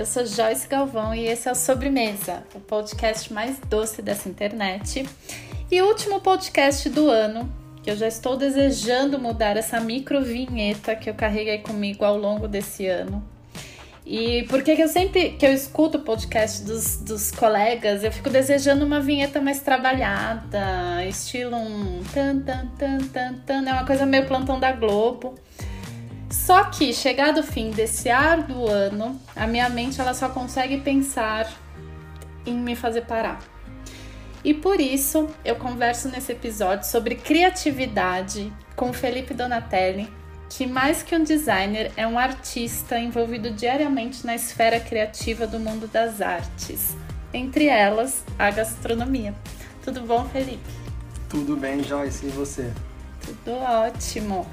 eu sou Joyce Galvão e esse é o Sobremesa, o podcast mais doce dessa internet. E o último podcast do ano, que eu já estou desejando mudar essa micro vinheta que eu carreguei comigo ao longo desse ano. E porque que eu sempre que eu escuto o podcast dos, dos colegas, eu fico desejando uma vinheta mais trabalhada, estilo um tan tan tan tan tan, é uma coisa meio plantão da Globo. Só que, chegado o fim desse do ano, a minha mente ela só consegue pensar em me fazer parar. E por isso eu converso nesse episódio sobre criatividade com Felipe Donatelli, que mais que um designer é um artista envolvido diariamente na esfera criativa do mundo das artes, entre elas a gastronomia. Tudo bom, Felipe? Tudo bem, Joyce, e você? Tudo ótimo.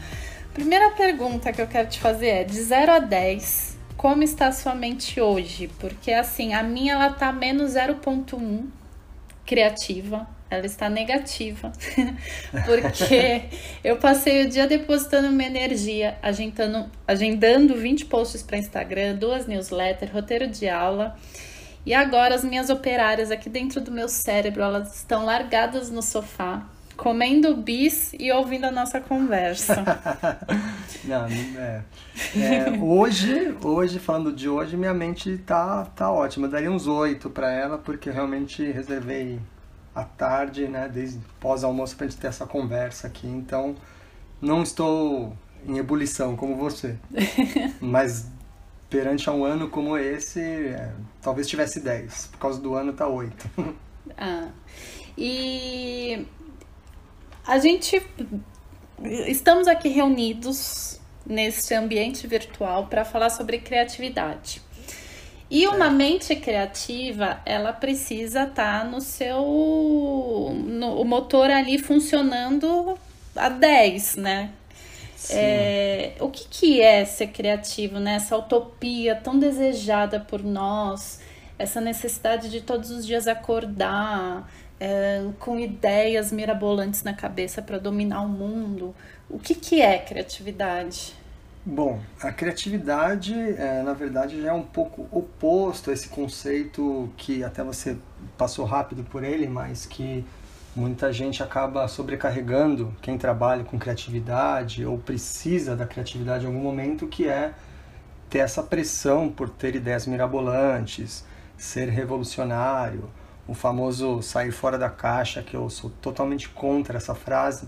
Primeira pergunta que eu quero te fazer é: de 0 a 10, como está a sua mente hoje? Porque assim, a minha ela tá menos 0.1 criativa, ela está negativa. Porque eu passei o dia depositando minha energia, agendando, agendando 20 posts para Instagram, duas newsletters, roteiro de aula. E agora as minhas operárias aqui dentro do meu cérebro, elas estão largadas no sofá, comendo bis e ouvindo a nossa conversa. Não, é, é, hoje, hoje, falando de hoje, minha mente tá, tá ótima. Eu daria uns oito para ela, porque realmente reservei a tarde, né, desde pós-almoço, pra gente ter essa conversa aqui. Então, não estou em ebulição como você. Mas perante a um ano como esse, é, talvez tivesse 10. Por causa do ano tá 8. ah. E a gente estamos aqui reunidos nesse ambiente virtual para falar sobre criatividade. E uma mente criativa, ela precisa estar tá no seu no, o motor ali funcionando a 10, né? É, o que, que é ser criativo, né? Essa utopia tão desejada por nós, essa necessidade de todos os dias acordar, é, com ideias mirabolantes na cabeça para dominar o mundo. O que, que é criatividade? Bom, a criatividade, é, na verdade, já é um pouco oposto a esse conceito que até você passou rápido por ele, mas que muita gente acaba sobrecarregando quem trabalha com criatividade ou precisa da criatividade em algum momento, que é ter essa pressão por ter ideias mirabolantes, ser revolucionário, o famoso sair fora da caixa, que eu sou totalmente contra essa frase.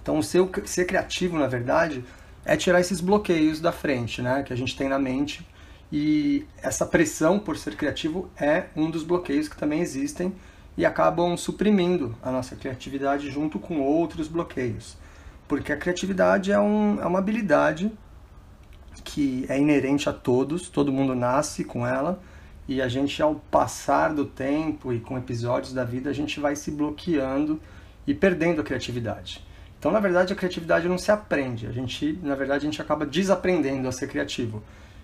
Então, ser, ser criativo, na verdade, é tirar esses bloqueios da frente, né, que a gente tem na mente. E essa pressão por ser criativo é um dos bloqueios que também existem e acabam suprimindo a nossa criatividade junto com outros bloqueios. Porque a criatividade é, um, é uma habilidade que é inerente a todos, todo mundo nasce com ela, e a gente ao passar do tempo e com episódios da vida a gente vai se bloqueando e perdendo a criatividade. Então, na verdade, a criatividade não se aprende. A gente, na verdade, a gente acaba desaprendendo a ser criativo.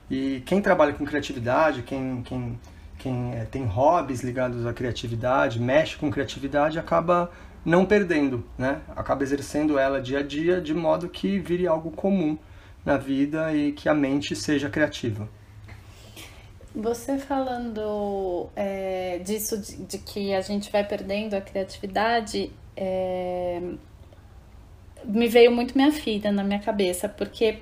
E quem trabalha com criatividade, quem, quem, quem é, tem hobbies ligados à criatividade, mexe com criatividade, acaba não perdendo, né? Acaba exercendo ela dia a dia de modo que vire algo comum na vida e que a mente seja criativa. Você falando é, disso, de, de, que a gente vai perdendo a criatividade, é, me veio muito minha filha na minha cabeça, porque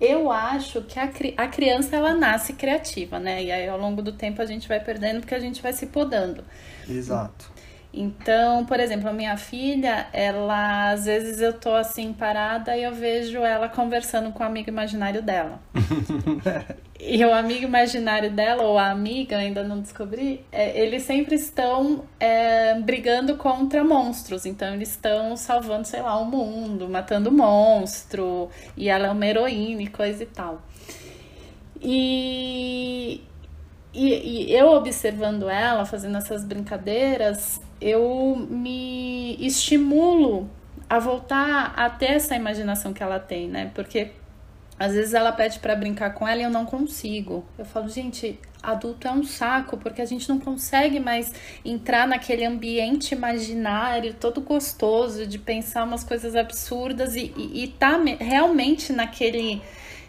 eu acho que a, a criança ela nasce criativa, né? E aí ao longo do tempo a gente vai perdendo porque a gente vai se podando. Exato. Então, por exemplo, a minha filha, ela às vezes eu tô assim parada e eu vejo ela conversando com o amigo imaginário dela. e o amigo imaginário dela, ou a amiga, ainda não descobri, é, eles sempre estão é, brigando contra monstros. Então, eles estão salvando, sei lá, o mundo, matando monstro, e ela é uma heroína e coisa e tal. E, e, e, eu observando ela fazendo essas brincadeiras, eu me estimulo a voltar a ter essa imaginação que ela tem, né? Porque às vezes ela pede para brincar com ela e eu não consigo. Eu falo, gente, adulto é um saco, porque a gente não consegue mais entrar naquele ambiente imaginário todo gostoso de pensar umas coisas absurdas e, e, e tá realmente naquele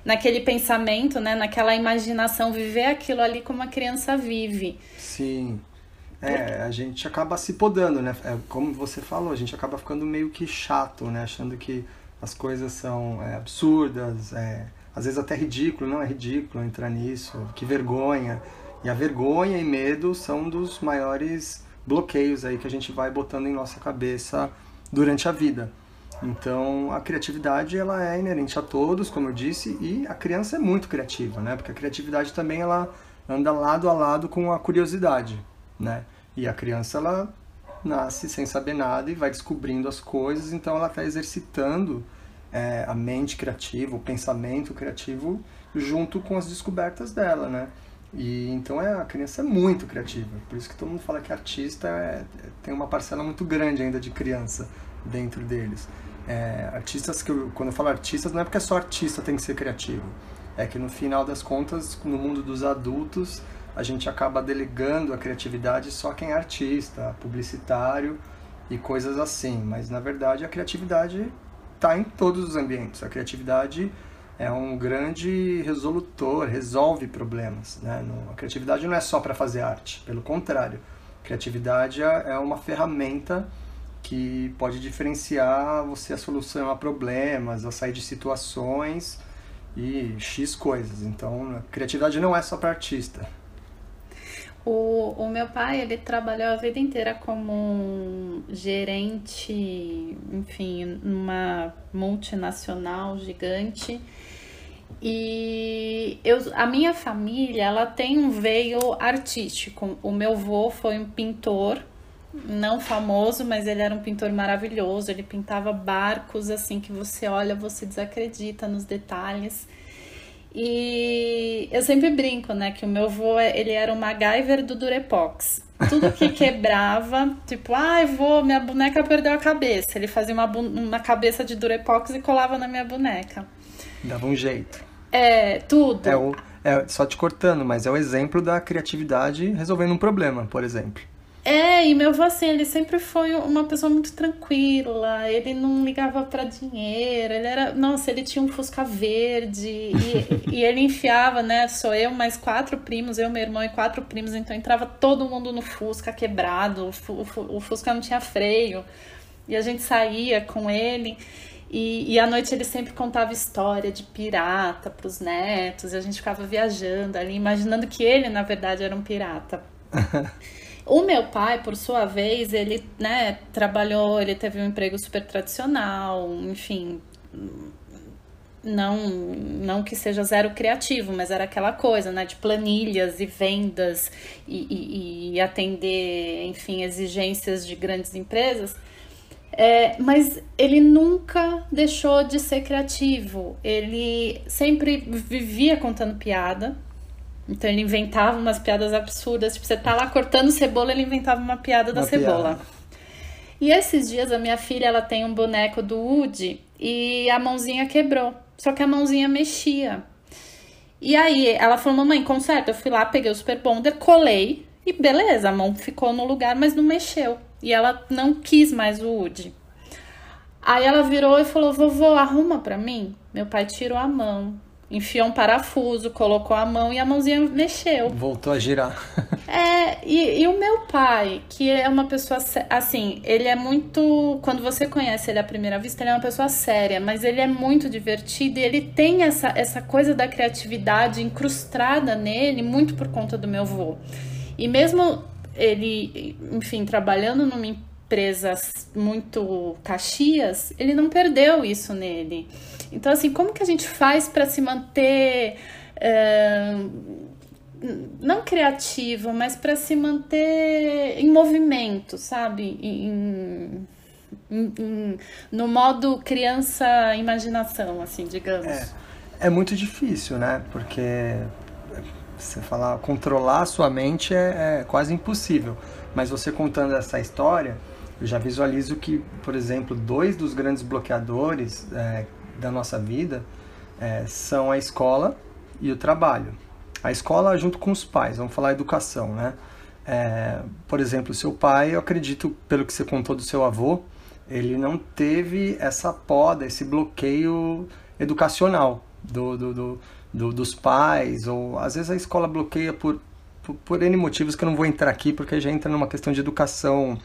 naquele pensamento, né? Naquela imaginação, viver aquilo ali como a criança vive. Sim. É, a gente acaba se podando, né? É, como você falou, a gente acaba ficando meio que chato, né? Achando que as coisas são é, absurdas, é, às vezes até ridículo, não é ridículo entrar nisso, que vergonha. E a vergonha e medo são dos maiores bloqueios aí que a gente vai botando em nossa cabeça durante a vida. Então, a criatividade ela é inerente a todos, como eu disse, e a criança é muito criativa, né? Porque a criatividade também ela anda lado a lado com a curiosidade, né? E a criança ela nasce sem saber nada e vai descobrindo as coisas, então ela está exercitando é, a mente criativa, o pensamento criativo junto com as descobertas dela, né? E então é, a criança é muito criativa, por isso que todo mundo fala que artista é, tem uma parcela muito grande ainda de criança dentro deles. É, artistas que eu, quando eu falo artistas não é porque só artista tem que ser criativo, é que no final das contas no mundo dos adultos a gente acaba delegando a criatividade só quem é artista, publicitário e coisas assim, mas na verdade a criatividade está em todos os ambientes. A criatividade é um grande resolutor, resolve problemas. Né? A criatividade não é só para fazer arte, pelo contrário. Criatividade é, é uma ferramenta que pode diferenciar você a solucionar problemas, a sair de situações e X coisas. Então, a criatividade não é só para artista. O, o meu pai, ele trabalhou a vida inteira como um gerente, enfim, numa multinacional gigante. E eu, a minha família, ela tem um veio artístico. O meu avô foi um pintor, não famoso, mas ele era um pintor maravilhoso. Ele pintava barcos assim que você olha, você desacredita nos detalhes. E eu sempre brinco, né, que o meu avô, ele era o MacGyver do Durepox. Tudo que quebrava, tipo, ai, ah, vou, minha boneca perdeu a cabeça. Ele fazia uma, uma cabeça de Durepox e colava na minha boneca. Dava um jeito. É, tudo. É, o, é só te cortando, mas é o exemplo da criatividade resolvendo um problema, por exemplo. É, e meu avô, assim, ele sempre foi uma pessoa muito tranquila, ele não ligava para dinheiro, ele era. Nossa, ele tinha um Fusca verde e, e ele enfiava, né? Sou eu mais quatro primos, eu, meu irmão e quatro primos, então entrava todo mundo no Fusca quebrado, o, o, o Fusca não tinha freio, e a gente saía com ele. E, e à noite ele sempre contava história de pirata para os netos, e a gente ficava viajando ali, imaginando que ele, na verdade, era um pirata. O meu pai, por sua vez, ele, né, trabalhou, ele teve um emprego super tradicional, enfim, não não que seja zero criativo, mas era aquela coisa, né, de planilhas e vendas e, e, e atender, enfim, exigências de grandes empresas. É, mas ele nunca deixou de ser criativo. Ele sempre vivia contando piada, então ele inventava umas piadas absurdas. Tipo, você tá lá cortando cebola, ele inventava uma piada da uma cebola. Piada. E esses dias a minha filha, ela tem um boneco do Woody e a mãozinha quebrou. Só que a mãozinha mexia. E aí ela falou: "Mamãe, conserta". Eu fui lá, peguei o Super Bonder, colei e beleza, a mão ficou no lugar, mas não mexeu. E ela não quis mais o Woody. Aí ela virou e falou: "Vovô, arruma para mim". Meu pai tirou a mão enfiou um parafuso, colocou a mão e a mãozinha mexeu. Voltou a girar. é, e, e, o meu pai, que é uma pessoa assim, ele é muito. Quando você conhece ele à primeira vista, ele é uma pessoa séria, mas ele é muito divertido e ele tem essa, essa coisa da criatividade incrustada nele, muito por conta do meu avô. E mesmo ele, enfim, trabalhando numa empresa muito caxias, ele não perdeu isso nele. Então, assim, como que a gente faz para se manter. É, não criativo, mas para se manter em movimento, sabe? Em, em, em, no modo criança imaginação, assim, digamos. É, é muito difícil, né? Porque você falar controlar a sua mente é, é quase impossível. Mas você contando essa história, eu já visualizo que, por exemplo, dois dos grandes bloqueadores é, da nossa vida é, são a escola e o trabalho. A escola junto com os pais, vamos falar educação, né? É, por exemplo, seu pai, eu acredito, pelo que você contou do seu avô, ele não teve essa poda, esse bloqueio educacional, do, do, do, do, dos pais, ou às vezes a escola bloqueia por, por, por N motivos que eu não vou entrar aqui, porque já entra numa questão de educação,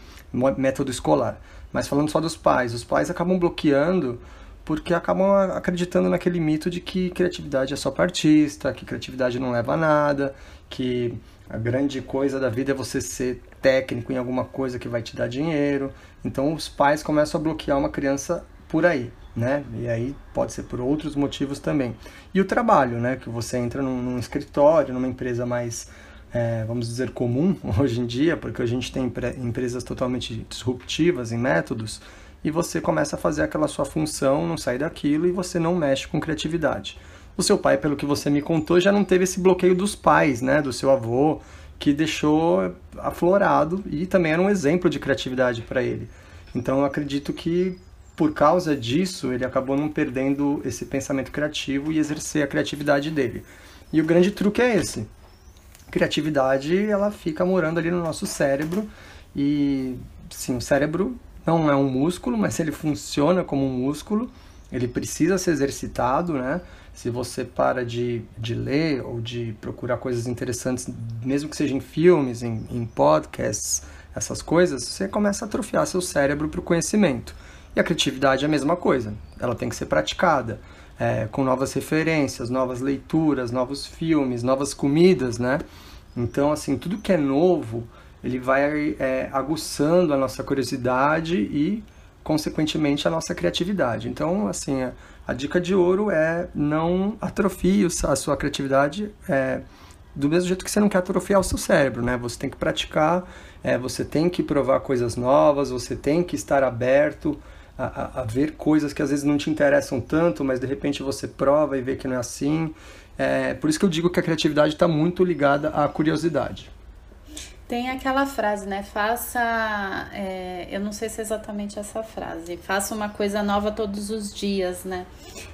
método escolar. Mas falando só dos pais, os pais acabam bloqueando porque acabam acreditando naquele mito de que criatividade é só para artista, que criatividade não leva a nada, que a grande coisa da vida é você ser técnico em alguma coisa que vai te dar dinheiro. Então os pais começam a bloquear uma criança por aí, né? E aí pode ser por outros motivos também. E o trabalho, né? Que você entra num, num escritório, numa empresa mais, é, vamos dizer, comum hoje em dia, porque a gente tem empresas totalmente disruptivas em métodos e você começa a fazer aquela sua função, não sai daquilo e você não mexe com criatividade. O seu pai, pelo que você me contou, já não teve esse bloqueio dos pais, né, do seu avô, que deixou aflorado e também era um exemplo de criatividade para ele. Então eu acredito que por causa disso ele acabou não perdendo esse pensamento criativo e exercer a criatividade dele. E o grande truque é esse. Criatividade, ela fica morando ali no nosso cérebro e sim, o cérebro não é um músculo, mas ele funciona como um músculo, ele precisa ser exercitado, né? Se você para de, de ler ou de procurar coisas interessantes, mesmo que seja em filmes, em, em podcasts, essas coisas, você começa a atrofiar seu cérebro para o conhecimento. E a criatividade é a mesma coisa, ela tem que ser praticada. É, com novas referências, novas leituras, novos filmes, novas comidas, né? Então, assim, tudo que é novo, ele vai é, aguçando a nossa curiosidade e, consequentemente, a nossa criatividade. Então, assim, a, a dica de ouro é não atrofie a sua criatividade é, do mesmo jeito que você não quer atrofiar o seu cérebro, né? Você tem que praticar, é, você tem que provar coisas novas, você tem que estar aberto a, a, a, ver coisas que às vezes não te interessam tanto, mas de repente você prova e vê que não é assim. É, por isso que eu digo que a criatividade está muito ligada à curiosidade. Tem aquela frase, né? Faça. É, eu não sei se é exatamente essa frase. Faça uma coisa nova todos os dias, né?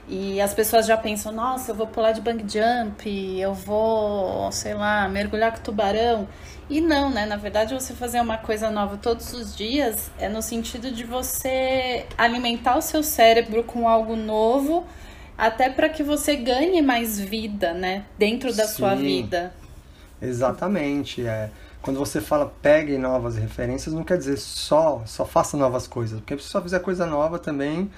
E as pessoas já pensam: nossa, eu vou pular de bang jump, eu vou, sei lá, mergulhar com tubarão. E não, né? Na verdade, você fazer uma coisa nova todos os dias é no sentido de você alimentar o seu cérebro com algo novo, até para que você ganhe mais vida, né? Dentro da Sim, sua vida. Exatamente. É quando você fala pegue novas referências, não quer dizer só, só faça novas coisas. Porque se só fizer coisa nova também,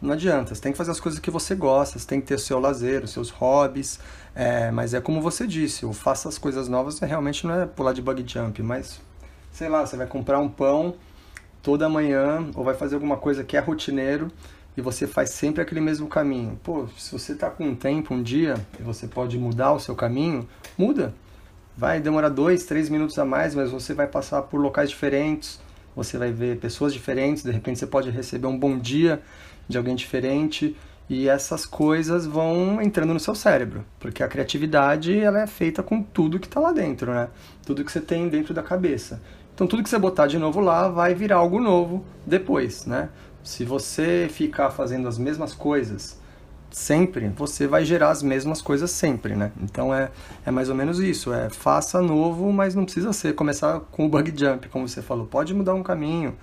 não adianta. Você tem que fazer as coisas que você gosta, você tem que ter o seu lazer, os seus hobbies. É, mas é como você disse, o faça as coisas novas realmente não é pular de bug jump, mas sei lá, você vai comprar um pão toda manhã ou vai fazer alguma coisa que é rotineiro e você faz sempre aquele mesmo caminho. Pô, se você está com um tempo, um dia, e você pode mudar o seu caminho, muda. Vai demorar dois, três minutos a mais, mas você vai passar por locais diferentes, você vai ver pessoas diferentes, de repente você pode receber um bom dia de alguém diferente e essas coisas vão entrando no seu cérebro, porque a criatividade ela é feita com tudo que está lá dentro, né? Tudo que você tem dentro da cabeça. Então tudo que você botar de novo lá vai virar algo novo depois, né? Se você ficar fazendo as mesmas coisas sempre, você vai gerar as mesmas coisas sempre, né? Então é, é mais ou menos isso, é faça novo, mas não precisa ser começar com o bug jump, como você falou. Pode mudar um caminho,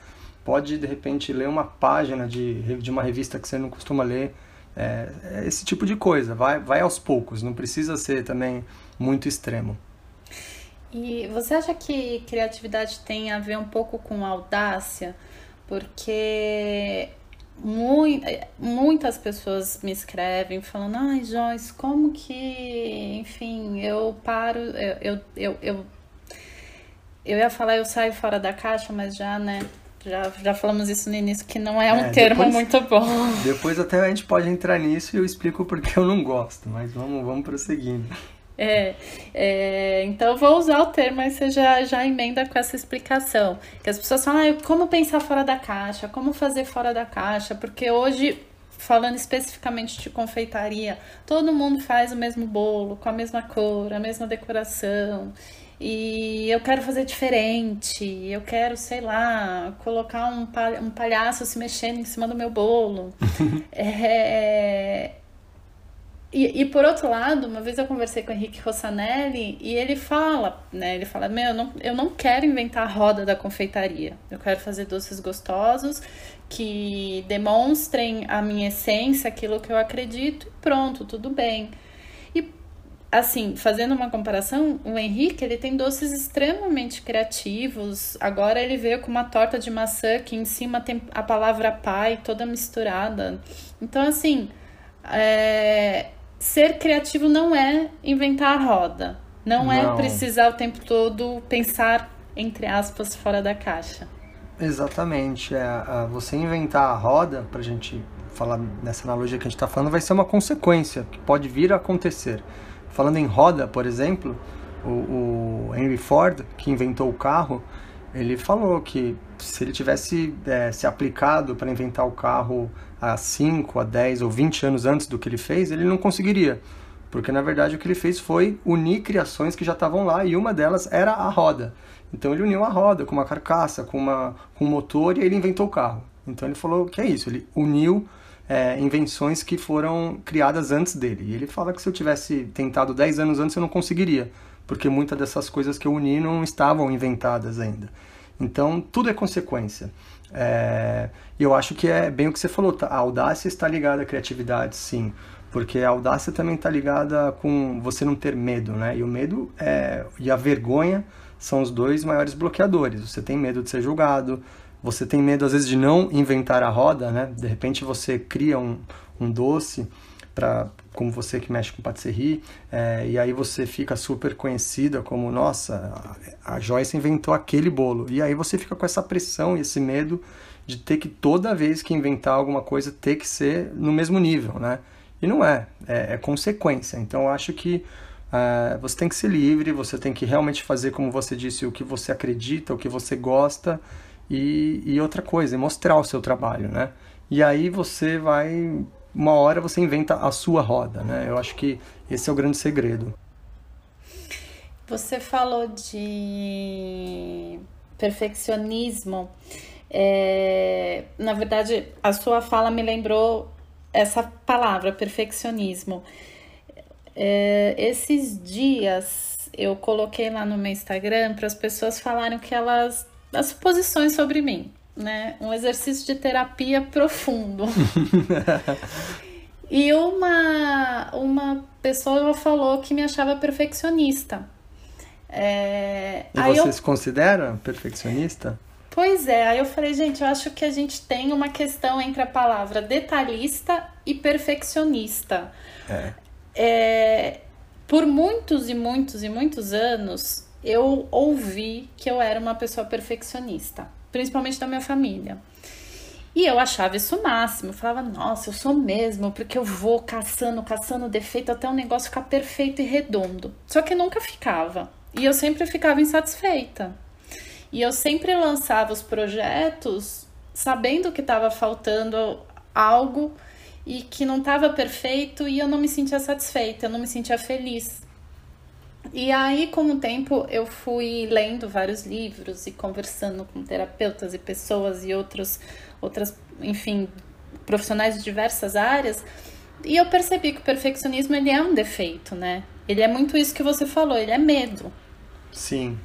pode de repente ler uma página de, de uma revista que você não costuma ler. É, é esse tipo de coisa, vai, vai aos poucos, não precisa ser também muito extremo. E você acha que criatividade tem a ver um pouco com audácia? Porque muitas pessoas me escrevem falando, ai Joyce, como que, enfim, eu paro, eu, eu, eu, eu, ia falar eu saio fora da caixa, mas já, né, já, já falamos isso no início, que não é um é, termo muito bom. Depois até a gente pode entrar nisso e eu explico porque eu não gosto, mas vamos, vamos prosseguindo. É, é, então eu vou usar o termo, mas você já, já emenda com essa explicação. Que as pessoas falam, ah, como pensar fora da caixa, como fazer fora da caixa, porque hoje, falando especificamente de confeitaria, todo mundo faz o mesmo bolo, com a mesma cor, a mesma decoração. E eu quero fazer diferente, eu quero, sei lá, colocar um, um palhaço se mexendo em cima do meu bolo. é, e, e, por outro lado, uma vez eu conversei com o Henrique Rossanelli e ele fala, né? Ele fala, meu, eu não, eu não quero inventar a roda da confeitaria. Eu quero fazer doces gostosos que demonstrem a minha essência, aquilo que eu acredito, e pronto, tudo bem. E assim, fazendo uma comparação, o Henrique, ele tem doces extremamente criativos. Agora ele veio com uma torta de maçã que em cima tem a palavra pai toda misturada. Então, assim, é... ser criativo não é inventar a roda. Não, é não é precisar o tempo todo pensar, entre aspas, fora da caixa. Exatamente. É, você inventar a roda, para a gente falar nessa analogia que a gente está falando, vai ser uma consequência que pode vir a acontecer. Falando em roda, por exemplo, o, o Henry Ford, que inventou o carro, ele falou que se ele tivesse é, se aplicado para inventar o carro há 5, a 10 ou 20 anos antes do que ele fez, ele não conseguiria. Porque na verdade o que ele fez foi unir criações que já estavam lá e uma delas era a roda. Então ele uniu a roda com uma carcaça, com, uma, com um motor e ele inventou o carro. Então ele falou que é isso, ele uniu é, invenções que foram criadas antes dele. E ele fala que se eu tivesse tentado 10 anos antes eu não conseguiria, porque muitas dessas coisas que eu uni não estavam inventadas ainda. Então tudo é consequência. É, eu acho que é bem o que você falou, tá? a audácia está ligada à criatividade, sim. Porque a audácia também está ligada com você não ter medo, né? E o medo é, e a vergonha são os dois maiores bloqueadores. Você tem medo de ser julgado, você tem medo às vezes de não inventar a roda, né? De repente você cria um, um doce para como você que mexe com patisserie, é, e aí você fica super conhecida como, nossa, a Joyce inventou aquele bolo. E aí você fica com essa pressão e esse medo de ter que toda vez que inventar alguma coisa ter que ser no mesmo nível, né? E não é, é, é consequência. Então acho que Uh, você tem que ser livre, você tem que realmente fazer, como você disse, o que você acredita, o que você gosta e, e outra coisa, mostrar o seu trabalho, né? E aí você vai, uma hora você inventa a sua roda, né? Eu acho que esse é o grande segredo. Você falou de perfeccionismo. É, na verdade, a sua fala me lembrou essa palavra, perfeccionismo. É, esses dias eu coloquei lá no meu Instagram para as pessoas falarem que elas. as suposições sobre mim, né? Um exercício de terapia profundo. e uma, uma pessoa falou que me achava perfeccionista. É, e você eu... se considera perfeccionista? Pois é, aí eu falei, gente, eu acho que a gente tem uma questão entre a palavra detalhista e perfeccionista. É é, por muitos e muitos e muitos anos, eu ouvi que eu era uma pessoa perfeccionista, principalmente da minha família. E eu achava isso o máximo. Eu falava, nossa, eu sou mesmo, porque eu vou caçando, caçando defeito até o negócio ficar perfeito e redondo. Só que nunca ficava. E eu sempre ficava insatisfeita. E eu sempre lançava os projetos sabendo que estava faltando algo e que não estava perfeito e eu não me sentia satisfeita, eu não me sentia feliz. E aí, com o tempo, eu fui lendo vários livros e conversando com terapeutas e pessoas e outros, outras, enfim, profissionais de diversas áreas, e eu percebi que o perfeccionismo ele é um defeito, né? Ele é muito isso que você falou, ele é medo. Sim.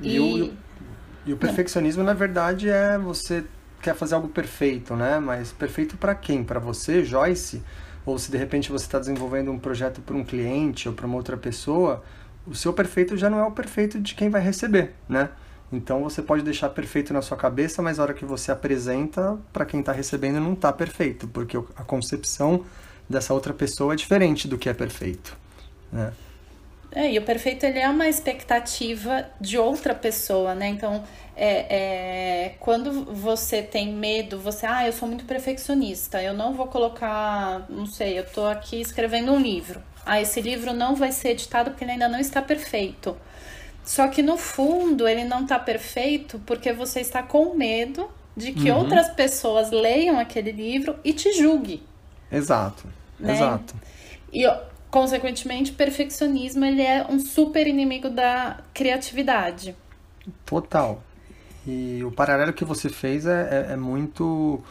E, e o, e o perfeccionismo, na verdade, é você quer fazer algo perfeito, né? Mas perfeito para quem? Para você, Joyce? Ou se de repente você está desenvolvendo um projeto para um cliente ou para uma outra pessoa, o seu perfeito já não é o perfeito de quem vai receber, né? Então você pode deixar perfeito na sua cabeça, mas a hora que você apresenta para quem está recebendo não está perfeito, porque a concepção dessa outra pessoa é diferente do que é perfeito, né? É, e o perfeito ele é uma expectativa de outra pessoa, né? Então, é, é, quando você tem medo, você, ah, eu sou muito perfeccionista, eu não vou colocar, não sei, eu tô aqui escrevendo um livro. Ah, esse livro não vai ser editado porque ele ainda não está perfeito. Só que no fundo ele não está perfeito porque você está com medo de que uhum. outras pessoas leiam aquele livro e te julguem. Exato. Né? Exato. E consequentemente, perfeccionismo ele é um super inimigo da criatividade. Total. E o paralelo que você fez é, é, é muito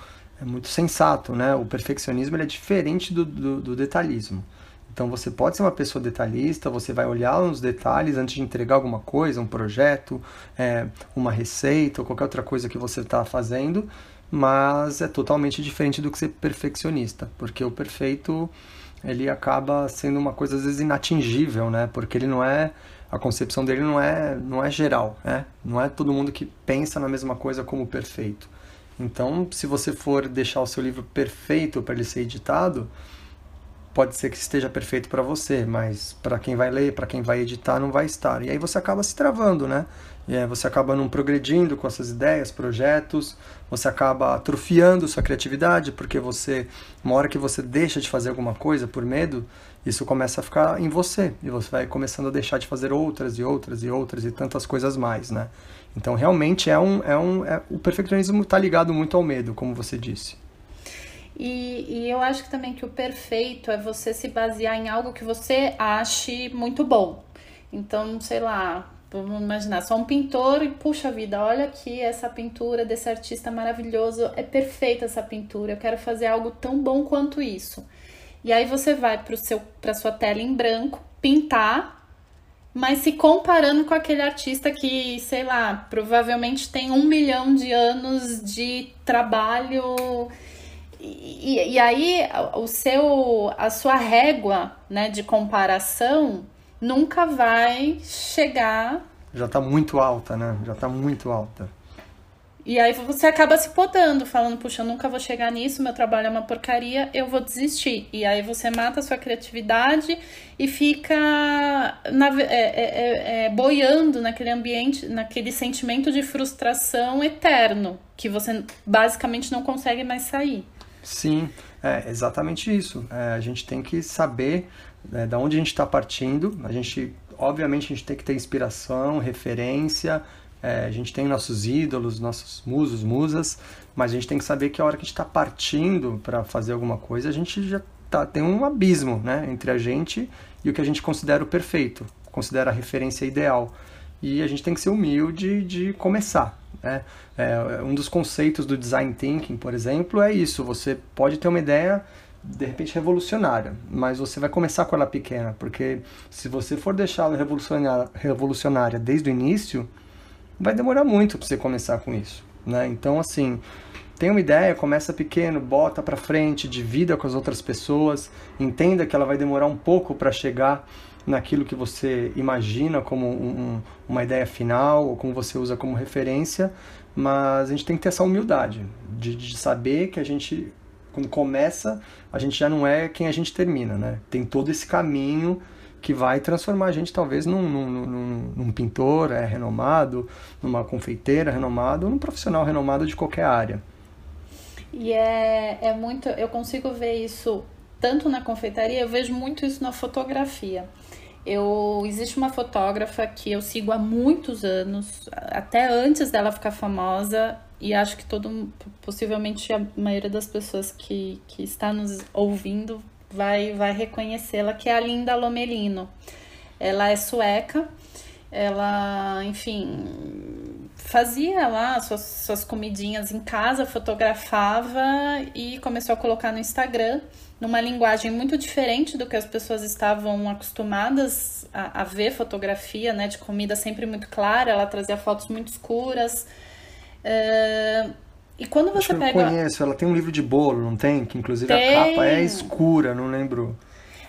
é muito sensato, né? O perfeccionismo é diferente do, do, do, detalhismo. Então você pode ser uma pessoa detalhista, você vai olhar nos detalhes antes de entregar alguma coisa, um projeto, é, uma receita ou qualquer outra coisa que você está fazendo, mas é totalmente diferente do que ser perfeccionista, porque o perfeito ele acaba sendo uma coisa às vezes inatingível, né? Porque ele não é a concepção dele não é não é geral, né? Não é todo mundo que pensa na mesma coisa como perfeito. Então, se você for deixar o seu livro perfeito para ele ser editado, pode ser que esteja perfeito para você, mas para quem vai ler, para quem vai editar, não vai estar. E aí você acaba se travando, né? Você acaba não progredindo com essas ideias, projetos, você acaba atrofiando sua criatividade, porque você, uma hora que você deixa de fazer alguma coisa por medo, isso começa a ficar em você, e você vai começando a deixar de fazer outras e outras e outras e tantas coisas mais, né? Então realmente é um, é um é, o perfeccionismo está ligado muito ao medo, como você disse. E, e eu acho que também que o perfeito é você se basear em algo que você ache muito bom. Então, sei lá, Vamos imaginar, só um pintor e puxa vida, olha aqui essa pintura desse artista maravilhoso, é perfeita essa pintura, eu quero fazer algo tão bom quanto isso. E aí você vai para sua tela em branco, pintar, mas se comparando com aquele artista que, sei lá, provavelmente tem um milhão de anos de trabalho. E, e aí o seu, a sua régua né, de comparação nunca vai chegar. Já está muito alta, né? Já está muito alta. E aí você acaba se podando, falando, puxa, eu nunca vou chegar nisso, meu trabalho é uma porcaria, eu vou desistir. E aí você mata a sua criatividade e fica na, é, é, é, é, boiando naquele ambiente, naquele sentimento de frustração eterno, que você basicamente não consegue mais sair. Sim, é exatamente isso. É, a gente tem que saber né, da onde a gente está partindo. A gente, obviamente, a gente tem que ter inspiração, referência. É, a gente tem nossos ídolos, nossos musos, musas, mas a gente tem que saber que a hora que a gente está partindo para fazer alguma coisa, a gente já tá, tem um abismo né, entre a gente e o que a gente considera o perfeito, considera a referência ideal. E a gente tem que ser humilde de começar. Né? É, um dos conceitos do design thinking, por exemplo, é isso. Você pode ter uma ideia de repente revolucionária, mas você vai começar com ela pequena, porque se você for deixá-la revolucionária, revolucionária desde o início, vai demorar muito para você começar com isso, né? Então assim, tem uma ideia, começa pequeno, bota para frente, divida com as outras pessoas, entenda que ela vai demorar um pouco para chegar naquilo que você imagina como um, um, uma ideia final ou como você usa como referência, mas a gente tem que ter essa humildade de, de saber que a gente quando começa, a gente já não é quem a gente termina, né? Tem todo esse caminho que vai transformar a gente talvez num, num, num, num pintor é, renomado, numa confeiteira renomada, ou num profissional renomado de qualquer área. E é, é muito. Eu consigo ver isso tanto na confeitaria, eu vejo muito isso na fotografia. Eu existe uma fotógrafa que eu sigo há muitos anos, até antes dela ficar famosa, e acho que todo possivelmente a maioria das pessoas que, que está nos ouvindo vai vai reconhecê-la, que é a Linda Lomelino. Ela é sueca, ela, enfim, fazia lá suas, suas comidinhas em casa, fotografava e começou a colocar no Instagram numa linguagem muito diferente do que as pessoas estavam acostumadas a, a ver fotografia, né, de comida sempre muito clara, ela trazia fotos muito escuras, Uh, e quando você Acho pega. Eu conheço, ela tem um livro de bolo, não tem? Que inclusive tem. a capa é escura, não lembro.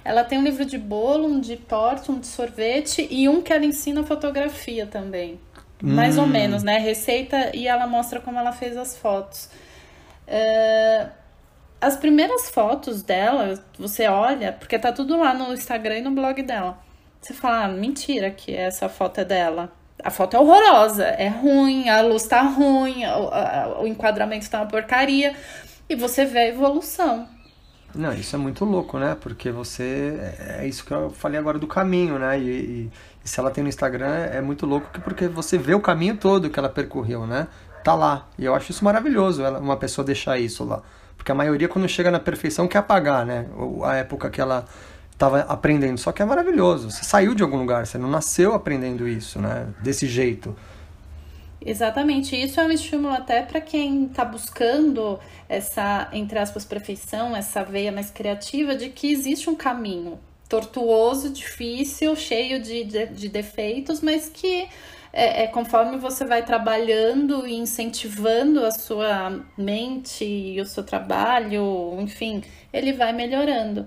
Ela tem um livro de bolo, um de torta, um de sorvete e um que ela ensina fotografia também. Hum. Mais ou hum. menos, né? Receita e ela mostra como ela fez as fotos. Uh, as primeiras fotos dela, você olha, porque tá tudo lá no Instagram e no blog dela. Você fala, ah, mentira que essa foto é dela a foto é horrorosa, é ruim, a luz tá ruim, o, o enquadramento tá uma porcaria. E você vê a evolução. Não, isso é muito louco, né? Porque você. É, é isso que eu falei agora do caminho, né? E, e, e, se ela tem no Instagram, é muito louco porque você vê o caminho todo que ela percorreu, né? Tá lá. E eu acho isso maravilhoso, ela, uma pessoa deixar isso lá. Porque a maioria, quando chega na perfeição, quer apagar, né? A época que ela estava aprendendo. Só que é maravilhoso. Você saiu de algum lugar, você não nasceu aprendendo isso, né? Desse jeito. Exatamente. Isso é um estímulo até para quem está buscando essa, entre aspas, perfeição, essa veia mais criativa, de que existe um caminho tortuoso, difícil, cheio de, de, de defeitos, mas que é, é, conforme você vai trabalhando e incentivando a sua mente e o seu trabalho, enfim, ele vai melhorando.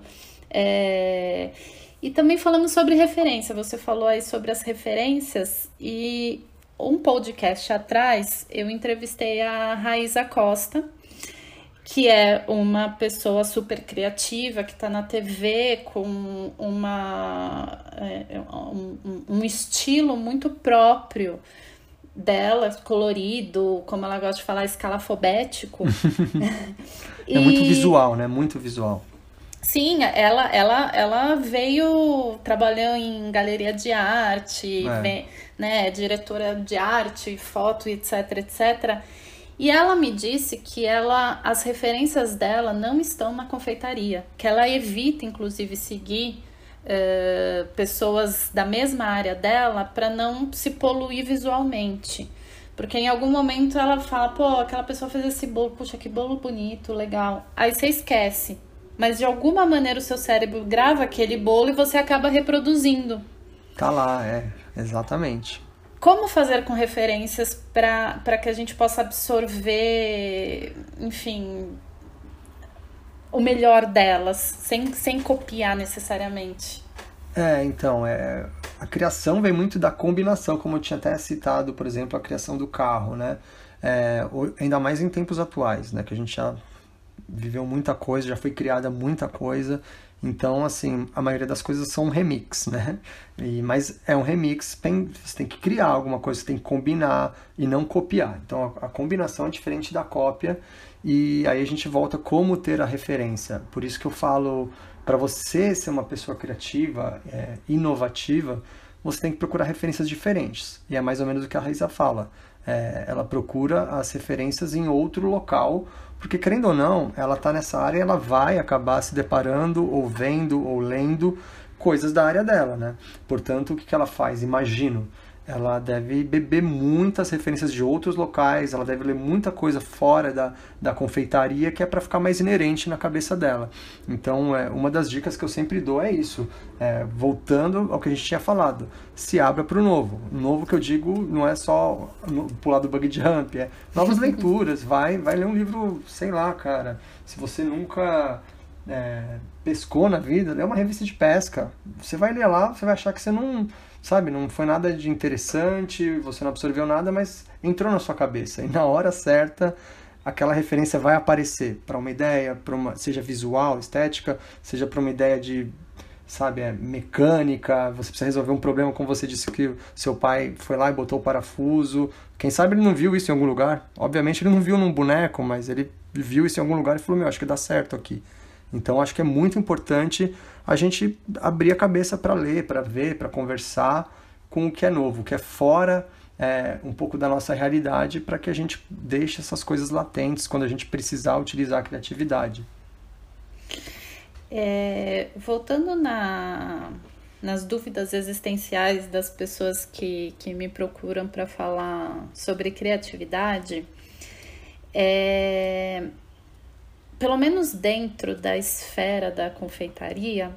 É... E também falamos sobre referência, você falou aí sobre as referências e um podcast atrás eu entrevistei a Raíza Costa, que é uma pessoa super criativa, que está na TV com uma, é, um, um, estilo muito próprio dela, colorido, como ela gosta de falar, escalafobético. é e... muito visual, né? Muito visual. Sim, ela, ela, ela veio, trabalhou em galeria de arte, é. vem, né, diretora de arte, foto, etc, etc. E ela me disse que ela, as referências dela não estão na confeitaria, que ela evita, inclusive, seguir uh, pessoas da mesma área dela para não se poluir visualmente. Porque em algum momento ela fala, pô, aquela pessoa fez esse bolo, puxa, que bolo bonito, legal. Aí você esquece. Mas de alguma maneira o seu cérebro grava aquele bolo e você acaba reproduzindo. Tá lá, é, exatamente. Como fazer com referências para que a gente possa absorver, enfim, o melhor delas, sem, sem copiar necessariamente? É, então, é, a criação vem muito da combinação, como eu tinha até citado, por exemplo, a criação do carro, né? É, ainda mais em tempos atuais, né? Que a gente já viveu muita coisa, já foi criada muita coisa então, assim, a maioria das coisas são um remix, né? E, mas é um remix, tem, você tem que criar alguma coisa, você tem que combinar e não copiar. Então, a, a combinação é diferente da cópia e aí a gente volta como ter a referência. Por isso que eu falo, para você ser uma pessoa criativa, é, inovativa, você tem que procurar referências diferentes. E é mais ou menos o que a Raíssa fala. É, ela procura as referências em outro local porque, querendo ou não, ela está nessa área e ela vai acabar se deparando, ou vendo, ou lendo coisas da área dela, né? Portanto, o que, que ela faz? Imagino ela deve beber muitas referências de outros locais, ela deve ler muita coisa fora da, da confeitaria que é para ficar mais inerente na cabeça dela. Então, é, uma das dicas que eu sempre dou é isso. É, voltando ao que a gente tinha falado, se abra para o novo. O novo que eu digo não é só pular do bug jump, é novas leituras. Vai, vai ler um livro, sei lá, cara. Se você nunca é, pescou na vida, lê uma revista de pesca. Você vai ler lá, você vai achar que você não sabe? Não foi nada de interessante, você não absorveu nada, mas entrou na sua cabeça. E na hora certa, aquela referência vai aparecer para uma ideia, para uma seja visual, estética, seja para uma ideia de sabe, é, mecânica, você precisa resolver um problema, como você disse que seu pai foi lá e botou o parafuso. Quem sabe ele não viu isso em algum lugar. Obviamente ele não viu num boneco, mas ele viu isso em algum lugar e falou: "Meu, acho que dá certo aqui". Então acho que é muito importante a gente abrir a cabeça para ler, para ver, para conversar com o que é novo, o que é fora é, um pouco da nossa realidade, para que a gente deixe essas coisas latentes quando a gente precisar utilizar a criatividade. É, voltando na, nas dúvidas existenciais das pessoas que, que me procuram para falar sobre criatividade, é, pelo menos dentro da esfera da confeitaria,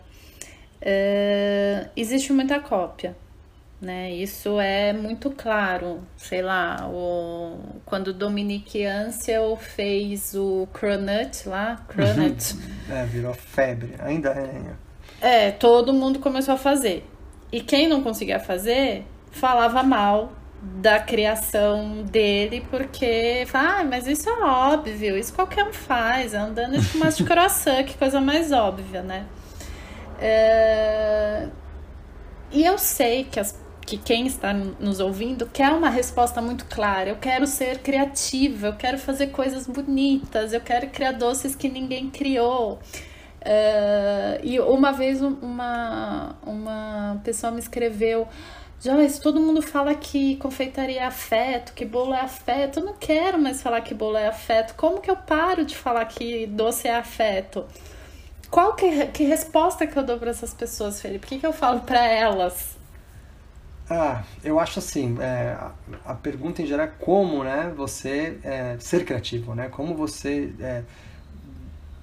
uh, existe muita cópia. Né? Isso é muito claro. Sei lá, o, quando Dominique Ansel fez o Cronut lá, Cronut. é, virou febre. Ainda é. É, todo mundo começou a fazer. E quem não conseguia fazer, falava mal da criação dele, porque ah, mas isso é óbvio, isso qualquer um faz, andando de fumaça de croissant, que coisa mais óbvia, né? É... E eu sei que, as, que quem está nos ouvindo quer uma resposta muito clara. Eu quero ser criativa, eu quero fazer coisas bonitas, eu quero criar doces que ninguém criou. É... E uma vez uma, uma pessoa me escreveu Joyce, todo mundo fala que confeitaria é afeto, que bolo é afeto. Eu não quero mais falar que bolo é afeto. Como que eu paro de falar que doce é afeto? Qual que, que resposta que eu dou para essas pessoas, Felipe? O que, que eu falo para elas? Ah, eu acho assim, é, a, pergunta em geral é como, né, você é, ser criativo, né? Como você é,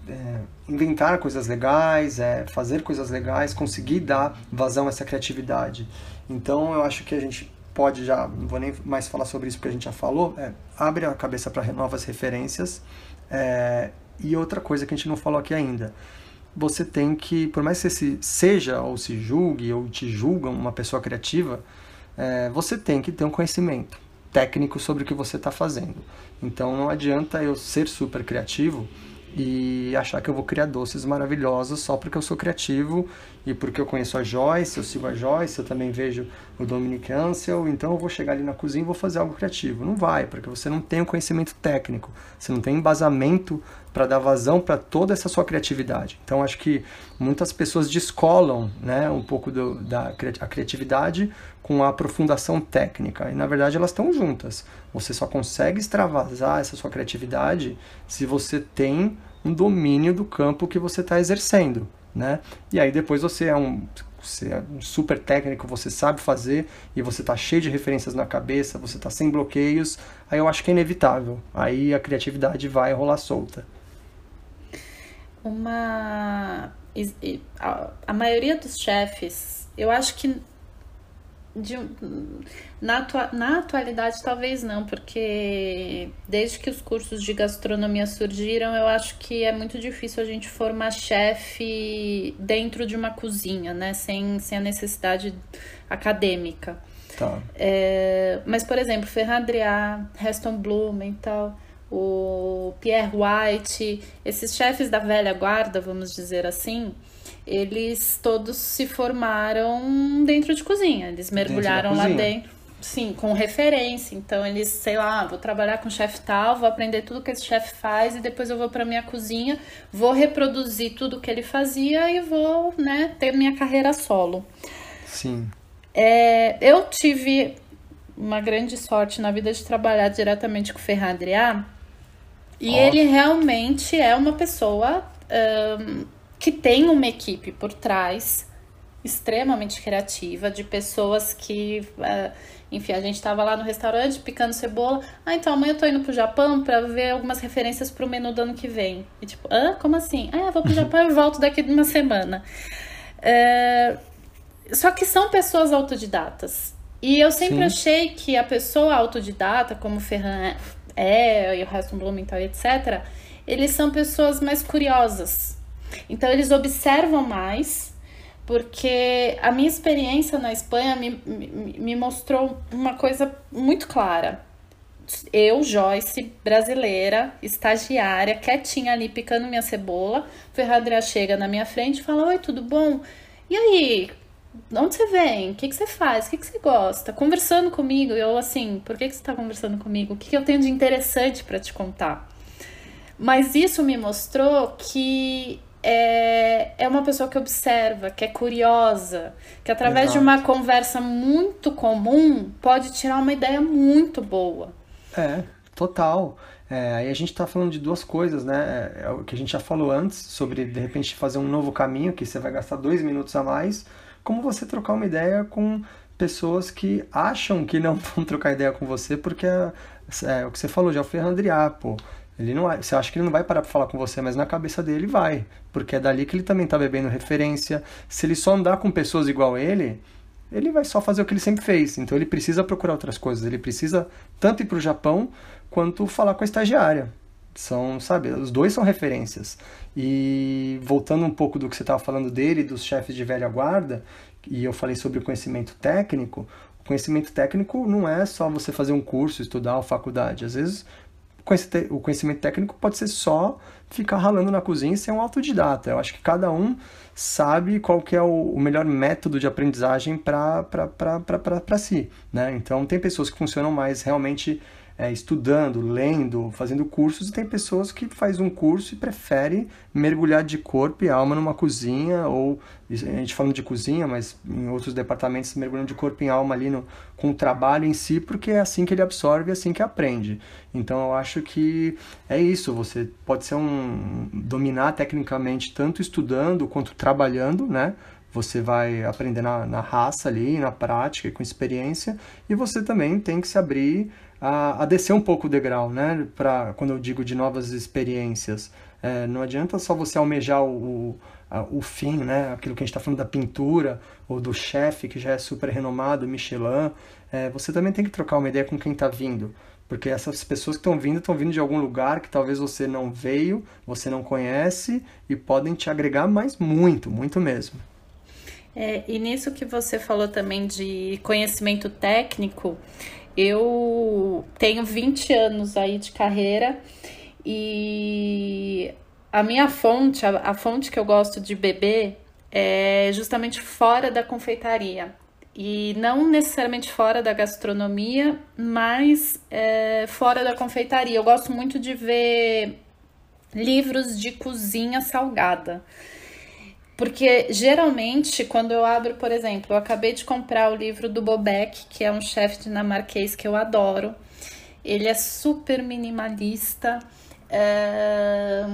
é, inventar coisas legais, é, fazer coisas legais, conseguir dar vazão a essa criatividade. Então eu acho que a gente pode já, não vou nem mais falar sobre isso porque a gente já falou, é, abre a cabeça para novas referências. É, e outra coisa que a gente não falou aqui ainda, você tem que, por mais que você seja ou se julgue ou te julgam uma pessoa criativa, é, você tem que ter um conhecimento técnico sobre o que você está fazendo. Então não adianta eu ser super criativo e achar que eu vou criar doces maravilhosos só porque eu sou criativo e porque eu conheço a Joyce, eu sigo a Joyce, eu também vejo o Dominic Ansel, então eu vou chegar ali na cozinha e vou fazer algo criativo. Não vai, porque você não tem o conhecimento técnico, você não tem embasamento para dar vazão para toda essa sua criatividade. Então acho que muitas pessoas descolam né, um pouco do, da a criatividade com a aprofundação técnica. E na verdade elas estão juntas. Você só consegue extravasar essa sua criatividade se você tem um domínio do campo que você está exercendo. Né? E aí depois você é um você é um super técnico, você sabe fazer e você está cheio de referências na cabeça, você está sem bloqueios, aí eu acho que é inevitável. Aí a criatividade vai rolar solta uma. A maioria dos chefes, eu acho que de, na, na atualidade talvez não, porque desde que os cursos de gastronomia surgiram, eu acho que é muito difícil a gente formar chefe dentro de uma cozinha, né? Sem, sem a necessidade acadêmica. Tá. É, mas, por exemplo, Ferrandriat, Reston Blumenthal, o Pierre White, esses chefes da velha guarda, vamos dizer assim, eles todos se formaram dentro de cozinha. Eles mergulharam dentro lá dentro. Sim, com referência. Então, eles, sei lá, vou trabalhar com o chefe tal, vou aprender tudo que esse chefe faz e depois eu vou para minha cozinha, vou reproduzir tudo que ele fazia e vou, né, ter minha carreira solo. Sim. É, eu tive uma grande sorte na vida de trabalhar diretamente com o Ferran Adrià, e ele realmente é uma pessoa um, que tem uma equipe por trás extremamente criativa, de pessoas que. Uh, enfim, a gente estava lá no restaurante picando cebola. Ah, então amanhã eu tô indo pro Japão para ver algumas referências pro menu do ano que vem. E tipo, hã? Como assim? Ah, eu vou pro Japão e volto daqui de uma semana. Uh, só que são pessoas autodidatas. E eu sempre Sim. achei que a pessoa autodidata, como o Ferran é, e o resto do Blumenthal, etc., eles são pessoas mais curiosas. Então, eles observam mais, porque a minha experiência na Espanha me, me, me mostrou uma coisa muito clara. Eu, Joyce, brasileira, estagiária, quietinha ali picando minha cebola. Ferradria chega na minha frente e fala: Oi, tudo bom? E aí, onde você vem? O que, que você faz? O que, que você gosta? Conversando comigo, eu assim, por que, que você está conversando comigo? O que, que eu tenho de interessante para te contar? Mas isso me mostrou que é, é uma pessoa que observa, que é curiosa, que através Exato. de uma conversa muito comum pode tirar uma ideia muito boa. É, total. É, aí a gente está falando de duas coisas, né? É, é o que a gente já falou antes, sobre de repente fazer um novo caminho, que você vai gastar dois minutos a mais, como você trocar uma ideia com pessoas que acham que não vão trocar ideia com você, porque é, é o que você falou, já é o pô. Ele não, você acha que ele não vai parar para falar com você, mas na cabeça dele vai, porque é dali que ele também está bebendo referência. Se ele só andar com pessoas igual ele, ele vai só fazer o que ele sempre fez. Então ele precisa procurar outras coisas. Ele precisa tanto ir para o Japão quanto falar com a estagiária. São, sabe, os dois são referências. E voltando um pouco do que você estava falando dele, dos chefes de velha guarda, e eu falei sobre o conhecimento técnico, o conhecimento técnico não é só você fazer um curso, estudar ou faculdade. Às vezes o conhecimento técnico pode ser só ficar ralando na cozinha e ser um autodidata. Eu acho que cada um sabe qual que é o, melhor método de aprendizagem para si. Né? Então, tem pessoas que funcionam mais realmente é, estudando, lendo, fazendo cursos, e tem pessoas que faz um curso e prefere mergulhar de corpo e alma numa cozinha, ou a gente falando de cozinha, mas em outros departamentos mergulhando de corpo e alma ali no, com o trabalho em si, porque é assim que ele absorve, é assim que aprende. Então eu acho que é isso, você pode ser um dominar tecnicamente tanto estudando quanto trabalhando, né? você vai aprender na, na raça ali, na prática, com experiência, e você também tem que se abrir a, a descer um pouco o degrau, né? Pra, quando eu digo de novas experiências. É, não adianta só você almejar o, o, o fim, né? Aquilo que a gente está falando da pintura ou do chefe que já é super renomado, Michelin. É, você também tem que trocar uma ideia com quem está vindo. Porque essas pessoas que estão vindo, estão vindo de algum lugar que talvez você não veio, você não conhece e podem te agregar mais muito, muito mesmo. É, e nisso que você falou também de conhecimento técnico, eu tenho 20 anos aí de carreira e a minha fonte, a, a fonte que eu gosto de beber é justamente fora da confeitaria. E não necessariamente fora da gastronomia, mas é, fora da confeitaria. Eu gosto muito de ver livros de cozinha salgada. Porque geralmente, quando eu abro, por exemplo, eu acabei de comprar o livro do Bobek, que é um chefe dinamarquês que eu adoro. Ele é super minimalista. É...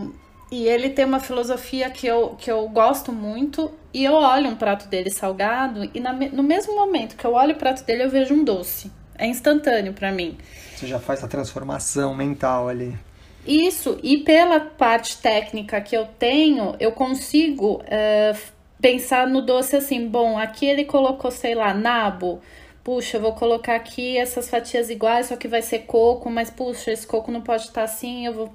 E ele tem uma filosofia que eu, que eu gosto muito. E eu olho um prato dele salgado, e na, no mesmo momento que eu olho o prato dele, eu vejo um doce. É instantâneo para mim. Você já faz a transformação mental ali. Isso, e pela parte técnica que eu tenho, eu consigo uh, pensar no doce assim: bom, aqui ele colocou, sei lá, nabo. Puxa, eu vou colocar aqui essas fatias iguais, só que vai ser coco, mas puxa, esse coco não pode estar assim, eu vou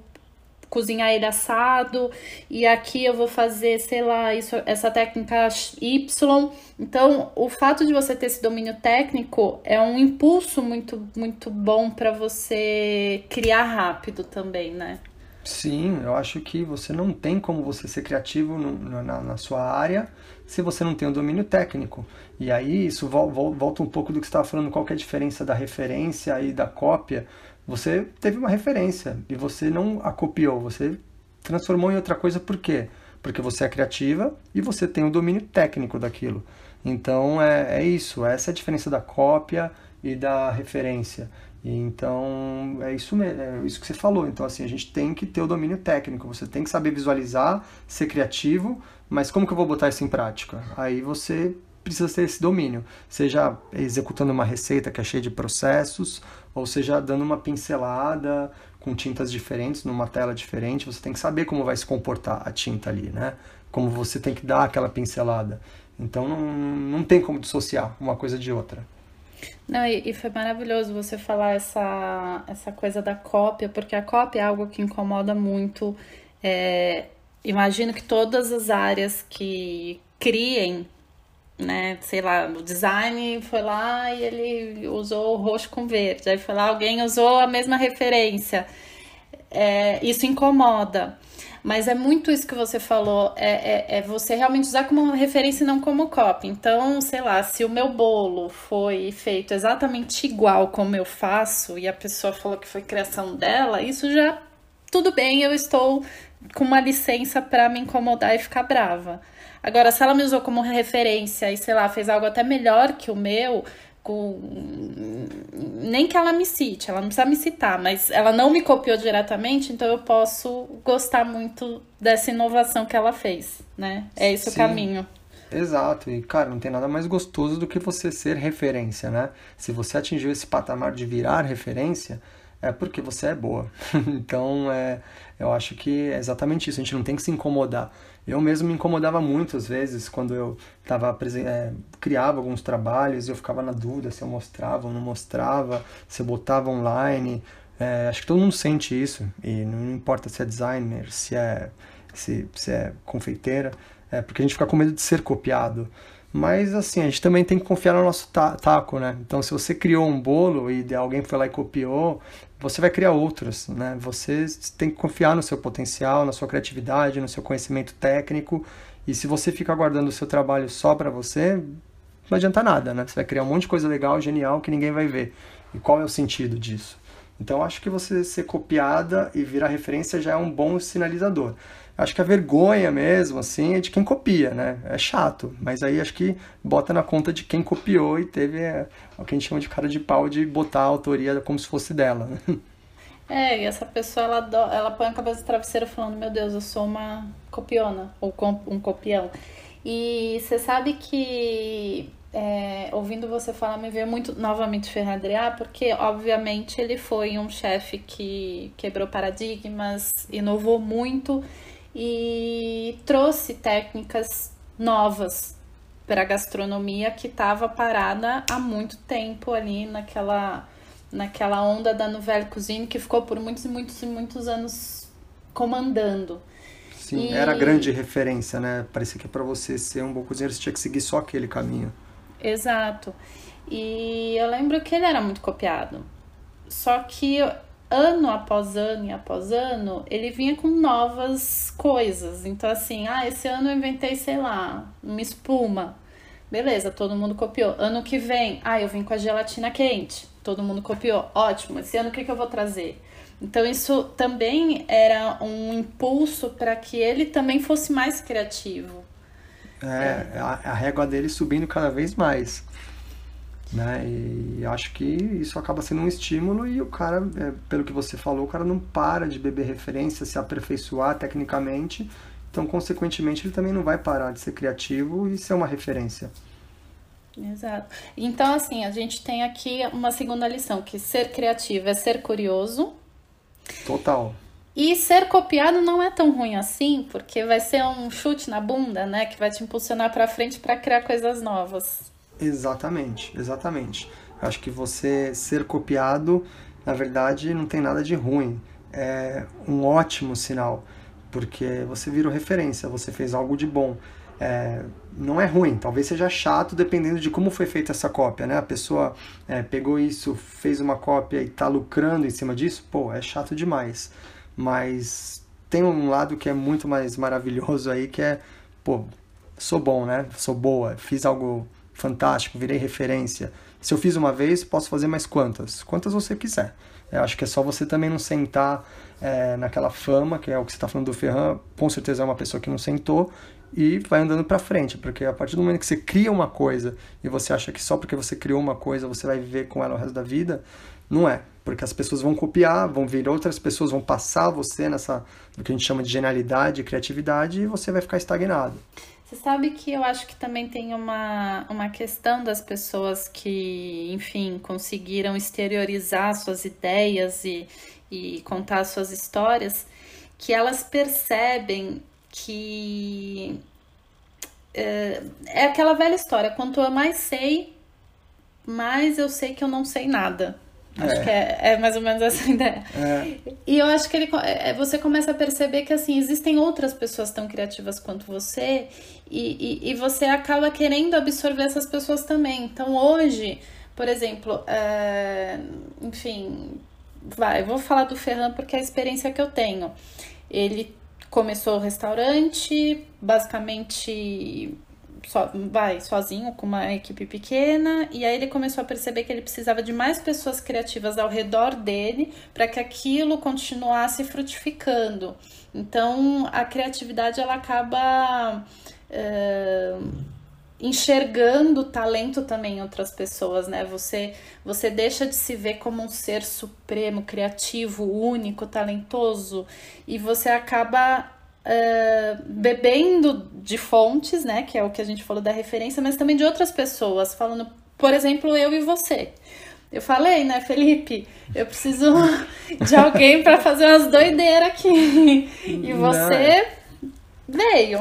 cozinhar ele assado, e aqui eu vou fazer, sei lá, isso, essa técnica Y. Então, o fato de você ter esse domínio técnico é um impulso muito, muito bom para você criar rápido também, né? Sim, eu acho que você não tem como você ser criativo no, na, na, sua área se você não tem o um domínio técnico. E aí isso volta um pouco do que você estava falando, qual é a diferença da referência e da cópia. Você teve uma referência e você não a copiou, você transformou em outra coisa por quê? Porque você é criativa e você tem o domínio técnico daquilo. Então é, é isso, essa é a diferença da cópia e da referência. Então é isso mesmo, é isso que você falou. Então assim, a gente tem que ter o domínio técnico, você tem que saber visualizar, ser criativo, mas como que eu vou botar isso em prática? Aí você precisa ter esse domínio, seja executando uma receita que é cheia de processos, ou seja dando uma pincelada com tintas diferentes numa tela diferente, você tem que saber como vai se comportar a tinta ali, né? Como você tem que dar aquela pincelada. Então não, não tem como dissociar uma coisa de outra. Não, e, e, foi maravilhoso você falar essa, essa coisa da cópia, porque a cópia é algo que incomoda muito. É, imagino que todas as áreas que criem né? Sei lá, o design foi lá e ele usou roxo com verde. Aí foi lá, alguém usou a mesma referência. É, isso incomoda. Mas é muito isso que você falou, é, é, é, você realmente usar como referência e não como copy. Então, sei lá, se o meu bolo foi feito exatamente igual como eu faço e a pessoa falou que foi criação dela, isso já tudo bem, eu estou com uma licença para me incomodar e ficar brava. Agora, se ela me usou como referência e, sei lá, fez algo até melhor que o meu, com... nem que ela me cite, ela não precisa me citar, mas ela não me copiou diretamente, então eu posso gostar muito dessa inovação que ela fez, né? É esse Sim. o caminho. Exato, e cara, não tem nada mais gostoso do que você ser referência, né? Se você atingiu esse patamar de virar referência, é porque você é boa. então, é, eu acho que é exatamente isso, a gente não tem que se incomodar. Eu mesmo me incomodava muito às vezes quando eu tava, é, criava alguns trabalhos eu ficava na dúvida se eu mostrava ou não mostrava, se eu botava online. É, acho que todo mundo sente isso e não importa se é designer, se é, se, se é confeiteira, é porque a gente fica com medo de ser copiado. Mas assim, a gente também tem que confiar no nosso taco, né? Então, se você criou um bolo e alguém foi lá e copiou, você vai criar outros, né? Você tem que confiar no seu potencial, na sua criatividade, no seu conhecimento técnico. E se você ficar guardando o seu trabalho só para você, não adianta nada, né? Você vai criar um monte de coisa legal, genial, que ninguém vai ver. E qual é o sentido disso? Então, acho que você ser copiada e virar referência já é um bom sinalizador. Acho que a vergonha mesmo, assim, é de quem copia, né? É chato, mas aí acho que bota na conta de quem copiou e teve é, o que a gente chama de cara de pau de botar a autoria como se fosse dela. É, e essa pessoa, ela, ela põe a cabeça no travesseiro falando, meu Deus, eu sou uma copiona, ou um copião. E você sabe que é, ouvindo você falar, me veio muito novamente Ferradriá, porque obviamente ele foi um chefe que quebrou paradigmas, inovou muito e trouxe técnicas novas para a gastronomia que estava parada há muito tempo ali naquela, naquela onda da Nouvelle Cuisine que ficou por muitos e muitos e muitos anos comandando. Sim, e... era grande referência, né? Parecia que para você ser um bom cozinheiro você tinha que seguir só aquele caminho. Exato. E eu lembro que ele era muito copiado. Só que ano após ano e após ano, ele vinha com novas coisas. Então, assim, ah, esse ano eu inventei, sei lá, uma espuma. Beleza, todo mundo copiou. Ano que vem, ah, eu vim com a gelatina quente. Todo mundo copiou. Ótimo. Esse ano o que, que eu vou trazer? Então, isso também era um impulso para que ele também fosse mais criativo. É, a, a régua dele subindo cada vez mais. Né? E acho que isso acaba sendo um estímulo e o cara, é, pelo que você falou, o cara não para de beber referência, se aperfeiçoar tecnicamente, então consequentemente ele também não vai parar de ser criativo e ser uma referência. Exato. Então assim, a gente tem aqui uma segunda lição, que ser criativo é ser curioso. Total. E ser copiado não é tão ruim assim, porque vai ser um chute na bunda, né, que vai te impulsionar para frente para criar coisas novas. Exatamente, exatamente. Acho que você ser copiado, na verdade, não tem nada de ruim. É um ótimo sinal, porque você virou referência, você fez algo de bom. É, não é ruim, talvez seja chato dependendo de como foi feita essa cópia, né? A pessoa é, pegou isso, fez uma cópia e está lucrando em cima disso, pô, é chato demais mas tem um lado que é muito mais maravilhoso aí, que é, pô, sou bom, né? Sou boa, fiz algo fantástico, virei referência. Se eu fiz uma vez, posso fazer mais quantas? Quantas você quiser. Eu acho que é só você também não sentar é, naquela fama, que é o que você está falando do Ferran, com certeza é uma pessoa que não sentou, e vai andando para frente, porque a partir do momento que você cria uma coisa e você acha que só porque você criou uma coisa você vai viver com ela o resto da vida, não é, porque as pessoas vão copiar, vão vir outras pessoas, vão passar você nessa, no que a gente chama de genialidade, criatividade, e você vai ficar estagnado. Você sabe que eu acho que também tem uma, uma questão das pessoas que, enfim, conseguiram exteriorizar suas ideias e, e contar suas histórias, que elas percebem que é, é aquela velha história: quanto eu mais sei, mais eu sei que eu não sei nada. Acho é. que é, é, mais ou menos essa ideia. É. E eu acho que ele, é, você começa a perceber que assim existem outras pessoas tão criativas quanto você e, e, e você acaba querendo absorver essas pessoas também. Então hoje, por exemplo, é, enfim, vai, eu vou falar do Ferran porque é a experiência que eu tenho. Ele começou o restaurante, basicamente so, vai sozinho com uma equipe pequena e aí ele começou a perceber que ele precisava de mais pessoas criativas ao redor dele para que aquilo continuasse frutificando. Então a criatividade ela acaba é, enxergando talento também em outras pessoas, né? Você você deixa de se ver como um ser supremo, criativo, único, talentoso e você acaba uh, bebendo de fontes, né? Que é o que a gente falou da referência, mas também de outras pessoas, falando, por exemplo, eu e você. Eu falei, né, Felipe? Eu preciso de alguém para fazer umas doideiras aqui. E você Não. veio.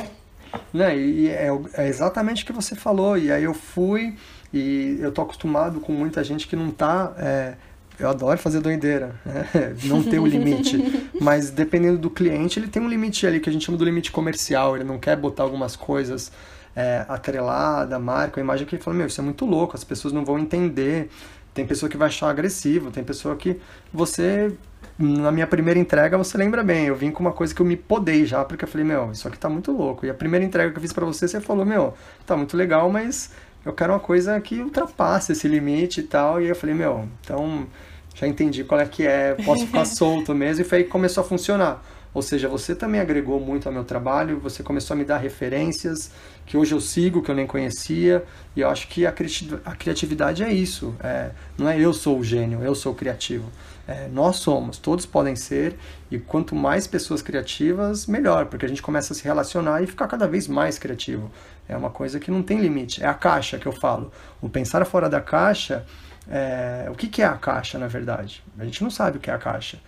Não, e é, é, exatamente o que você falou. E aí eu fui, e eu tô acostumado com muita gente que não tá. É, eu adoro fazer doideira, né? não tem um limite. Mas dependendo do cliente, ele tem um limite ali que a gente chama do limite comercial. Ele não quer botar algumas coisas é, atrelada, marca, a imagem que ele fala, meu, isso é muito louco, as pessoas não vão entender. Tem pessoa que vai achar agressivo, tem pessoa que você na minha primeira entrega, você lembra bem, eu vim com uma coisa que eu me podei já, porque eu falei, meu, isso aqui tá muito louco. E a primeira entrega que eu fiz para você, você falou, meu, tá muito legal, mas eu quero uma coisa que ultrapasse esse limite e tal. E eu falei, meu, então já entendi qual é que é, posso ficar solto mesmo, e foi aí que começou a funcionar. Ou seja, você também agregou muito ao meu trabalho, você começou a me dar referências que hoje eu sigo, que eu nem conhecia, e eu acho que a criatividade é isso. É, não é eu sou o gênio, eu sou o criativo. É, nós somos, todos podem ser, e quanto mais pessoas criativas, melhor, porque a gente começa a se relacionar e ficar cada vez mais criativo. É uma coisa que não tem limite. É a caixa que eu falo. O pensar fora da caixa, é... o que, que é a caixa, na verdade? A gente não sabe o que é a caixa.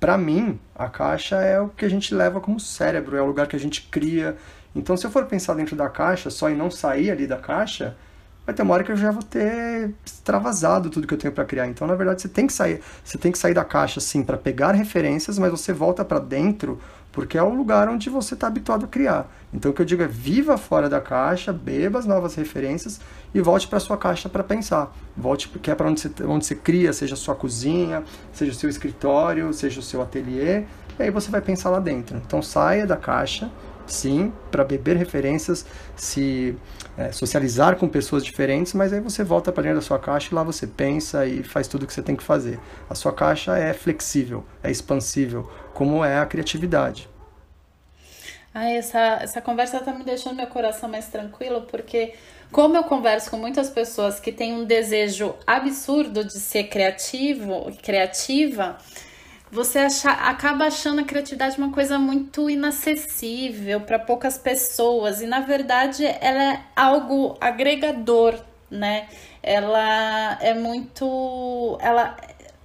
Para mim, a caixa é o que a gente leva como cérebro, é o lugar que a gente cria. Então, se eu for pensar dentro da caixa só e não sair ali da caixa, vai ter uma hora que eu já vou ter extravasado tudo que eu tenho para criar. Então, na verdade, você tem que sair, você tem que sair da caixa sim para pegar referências, mas você volta para dentro porque é o lugar onde você está habituado a criar. Então, o que eu digo é viva fora da caixa, beba as novas referências e volte para sua caixa para pensar. Volte porque é para onde você, onde você cria, seja a sua cozinha, seja o seu escritório, seja o seu ateliê, e aí você vai pensar lá dentro. Então, saia da caixa sim, para beber referências, se é, socializar com pessoas diferentes, mas aí você volta para dentro da sua caixa e lá você pensa e faz tudo o que você tem que fazer. A sua caixa é flexível, é expansível, como é a criatividade. Ah, essa, essa conversa está me deixando meu coração mais tranquilo, porque como eu converso com muitas pessoas que têm um desejo absurdo de ser criativo, criativa, você acha, acaba achando a criatividade uma coisa muito inacessível para poucas pessoas e na verdade ela é algo agregador, né? Ela é muito, ela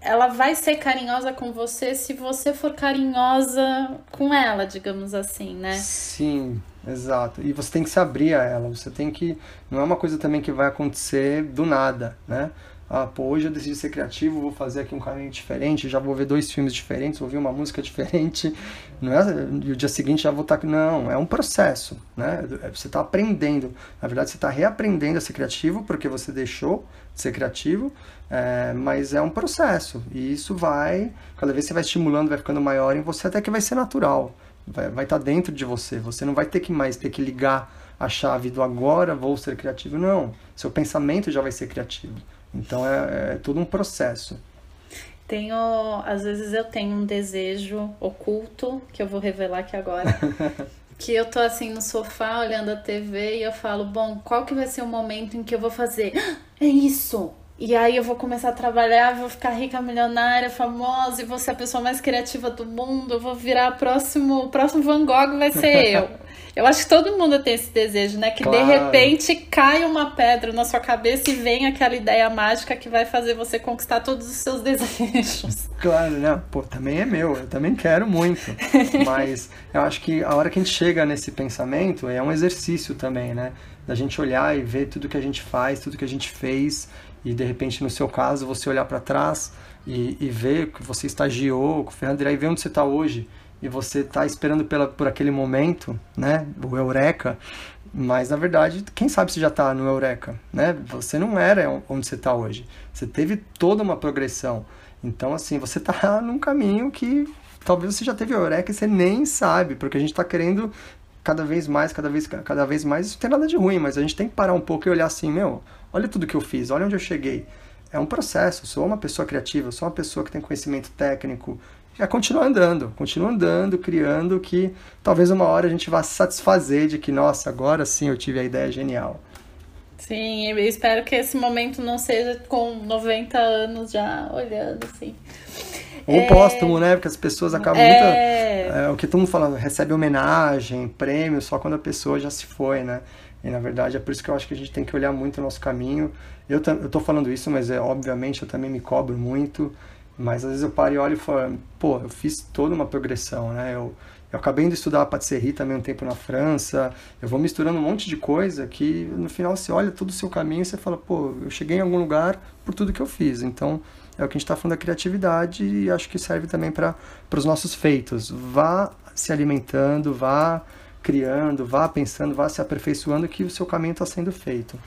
ela vai ser carinhosa com você se você for carinhosa com ela, digamos assim, né? Sim, exato. E você tem que se abrir a ela. Você tem que não é uma coisa também que vai acontecer do nada, né? Ah, pô, hoje eu decidi ser criativo, vou fazer aqui um caminho diferente, já vou ver dois filmes diferentes, ouvir uma música diferente, não é? E o dia seguinte já vou estar... Tá, não, é um processo, né? É, você está aprendendo. Na verdade, você está reaprendendo a ser criativo porque você deixou de ser criativo, é, mas é um processo. E isso vai, cada vez você vai estimulando, vai ficando maior em você, até que vai ser natural. Vai estar vai tá dentro de você. Você não vai ter que mais ter que ligar a chave do agora vou ser criativo. Não, seu pensamento já vai ser criativo. Então é, é todo um processo. Tenho, às vezes eu tenho um desejo oculto que eu vou revelar aqui agora. que eu tô assim no sofá olhando a TV e eu falo, bom, qual que vai ser o momento em que eu vou fazer? É isso! E aí eu vou começar a trabalhar, vou ficar rica, milionária, famosa, e vou ser a pessoa mais criativa do mundo, eu vou virar próximo, o próximo Van Gogh vai ser eu. Eu acho que todo mundo tem esse desejo, né? Que claro. de repente cai uma pedra na sua cabeça e vem aquela ideia mágica que vai fazer você conquistar todos os seus desejos. Claro, né? Pô, também é meu, eu também quero muito. Mas eu acho que a hora que a gente chega nesse pensamento é um exercício também, né? Da gente olhar e ver tudo que a gente faz, tudo que a gente fez, e de repente, no seu caso, você olhar para trás e, e ver que você estagiou com o Fernando e ver onde você está hoje e você está esperando pela, por aquele momento, né, o eureka, mas na verdade, quem sabe se já está no eureka, né? Você não era onde você está hoje. Você teve toda uma progressão. Então, assim, você está num caminho que talvez você já teve eureka e você nem sabe, porque a gente está querendo cada vez mais, cada vez, cada vez mais. Isso não tem nada de ruim, mas a gente tem que parar um pouco e olhar assim, meu, olha tudo que eu fiz, olha onde eu cheguei. É um processo, eu sou uma pessoa criativa, eu sou uma pessoa que tem conhecimento técnico, é continuar andando, continua andando, criando, que talvez uma hora a gente vá se satisfazer de que, nossa, agora sim eu tive a ideia genial. Sim, eu espero que esse momento não seja com 90 anos já olhando assim. Ou é... póstumo, né? Porque as pessoas acabam é... muito. É, o que todo mundo fala, recebe homenagem, prêmio, só quando a pessoa já se foi, né? E na verdade é por isso que eu acho que a gente tem que olhar muito o nosso caminho. Eu, tô falando isso, mas é obviamente eu também me cobro muito. Mas às vezes eu paro e olho e falo, pô, eu fiz toda uma progressão, né? Eu, eu acabei de estudar patisserie também um tempo na França. Eu vou misturando um monte de coisa que no final você olha todo o seu caminho e você fala, pô, eu cheguei em algum lugar por tudo que eu fiz. Então é o que a gente está falando da criatividade e acho que serve também para os nossos feitos. Vá se alimentando, vá criando, vá pensando, vá se aperfeiçoando que o seu caminho está sendo feito.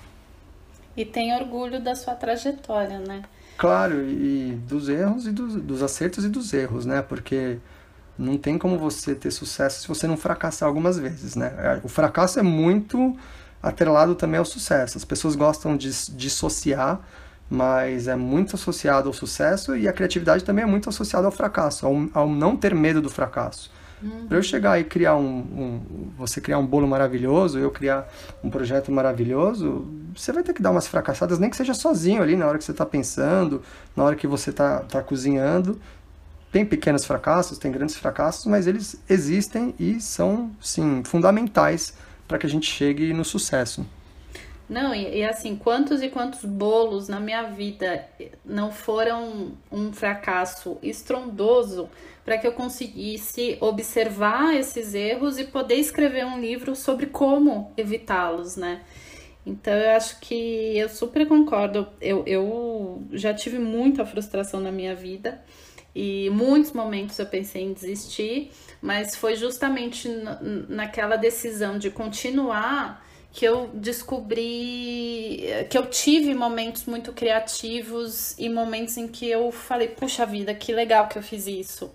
E tem orgulho da sua trajetória, né? Claro, e dos erros e dos, dos acertos e dos erros, né? Porque não tem como você ter sucesso se você não fracassar algumas vezes, né? É, o fracasso é muito atrelado também ao sucesso. As pessoas gostam de dissociar, mas é muito associado ao sucesso e a criatividade também é muito associada ao fracasso, ao, ao não ter medo do fracasso. Uhum. Para eu chegar e criar um, um, você criar um bolo maravilhoso, eu criar um projeto maravilhoso, você vai ter que dar umas fracassadas, nem que seja sozinho ali na hora que você está pensando, na hora que você está tá cozinhando. Tem pequenos fracassos, tem grandes fracassos, mas eles existem e são, sim, fundamentais para que a gente chegue no sucesso. Não, e, e, assim, quantos e quantos bolos na minha vida não foram um fracasso estrondoso para que eu conseguisse observar esses erros e poder escrever um livro sobre como evitá-los, né? Então eu acho que eu super concordo. Eu, eu já tive muita frustração na minha vida e muitos momentos eu pensei em desistir, mas foi justamente naquela decisão de continuar que eu descobri que eu tive momentos muito criativos e momentos em que eu falei, puxa vida, que legal que eu fiz isso.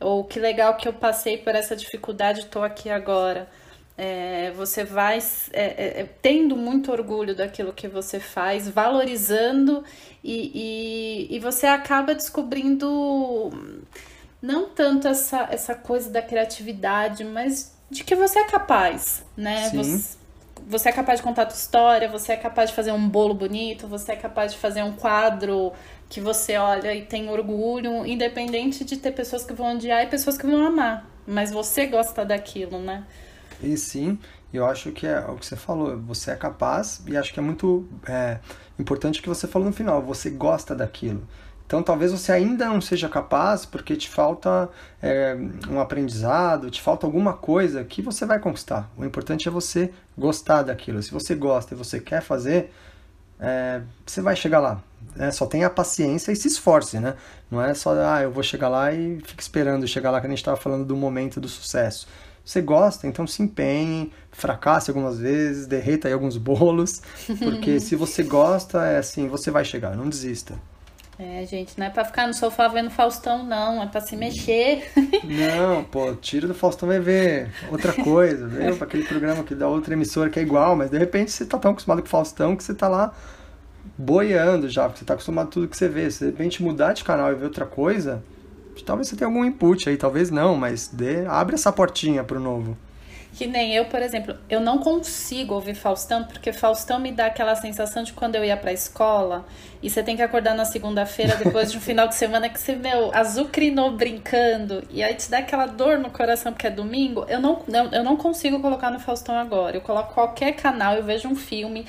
Ou que legal que eu passei por essa dificuldade e estou aqui agora. É, você vai é, é, é, tendo muito orgulho daquilo que você faz, valorizando e, e, e você acaba descobrindo não tanto essa, essa coisa da criatividade, mas de que você é capaz, né? Sim. Você, você é capaz de contar a tua história, você é capaz de fazer um bolo bonito, você é capaz de fazer um quadro que você olha e tem orgulho, independente de ter pessoas que vão odiar e pessoas que vão amar. Mas você gosta daquilo, né? E sim, eu acho que é o que você falou, você é capaz, e acho que é muito é, importante o que você falou no final, você gosta daquilo. Então talvez você ainda não seja capaz porque te falta é, um aprendizado, te falta alguma coisa que você vai conquistar. O importante é você gostar daquilo. Se você gosta e você quer fazer, é, você vai chegar lá. É, só tenha paciência e se esforce, né? Não é só, ah, eu vou chegar lá e fique esperando chegar lá que a gente estava falando do momento do sucesso. Você gosta, então se empenhe, fracasse algumas vezes, derreta aí alguns bolos, porque se você gosta, é assim, você vai chegar, não desista. É, gente, não é pra ficar no sofá vendo Faustão, não. É pra se mexer. Não, pô, tira do Faustão vai ver outra coisa, viu? Pra aquele programa que dá outra emissora que é igual, mas de repente você tá tão acostumado com o Faustão que você tá lá boiando já, porque você tá acostumado com tudo que você vê. Se de repente mudar de canal e ver outra coisa, talvez você tenha algum input aí, talvez não, mas dê, abre essa portinha pro novo. Que nem eu, por exemplo, eu não consigo ouvir Faustão, porque Faustão me dá aquela sensação de quando eu ia pra escola e você tem que acordar na segunda-feira depois de um final de semana que você, meu, azucrinou brincando e aí te dá aquela dor no coração porque é domingo. Eu não, eu, eu não consigo colocar no Faustão agora. Eu coloco qualquer canal, eu vejo um filme,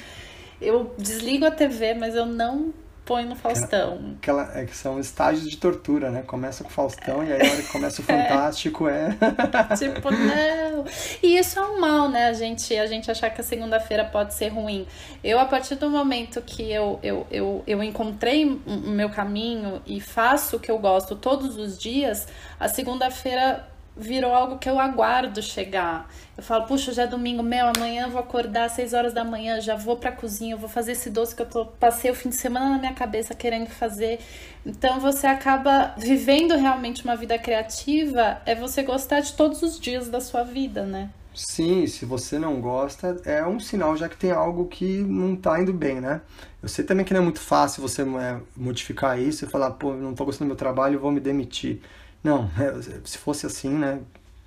eu desligo a TV, mas eu não põe no Faustão. Aquela, é que são estágios de tortura, né? Começa com o Faustão e aí a hora que começa o Fantástico é. é... tipo, não. E isso é um mal, né? A gente, a gente achar que a segunda-feira pode ser ruim. Eu, a partir do momento que eu, eu, eu, eu encontrei o meu caminho e faço o que eu gosto todos os dias, a segunda-feira virou algo que eu aguardo chegar. Eu falo, puxa, já é domingo, meu, amanhã eu vou acordar às 6 horas da manhã, já vou pra cozinha, vou fazer esse doce que eu tô, passei o fim de semana na minha cabeça querendo fazer. Então você acaba vivendo realmente uma vida criativa, é você gostar de todos os dias da sua vida, né? Sim, se você não gosta, é um sinal já que tem algo que não tá indo bem, né? Eu sei também que não é muito fácil você é, modificar isso e falar, pô, não tô gostando do meu trabalho, vou me demitir. Não, é, se fosse assim, né,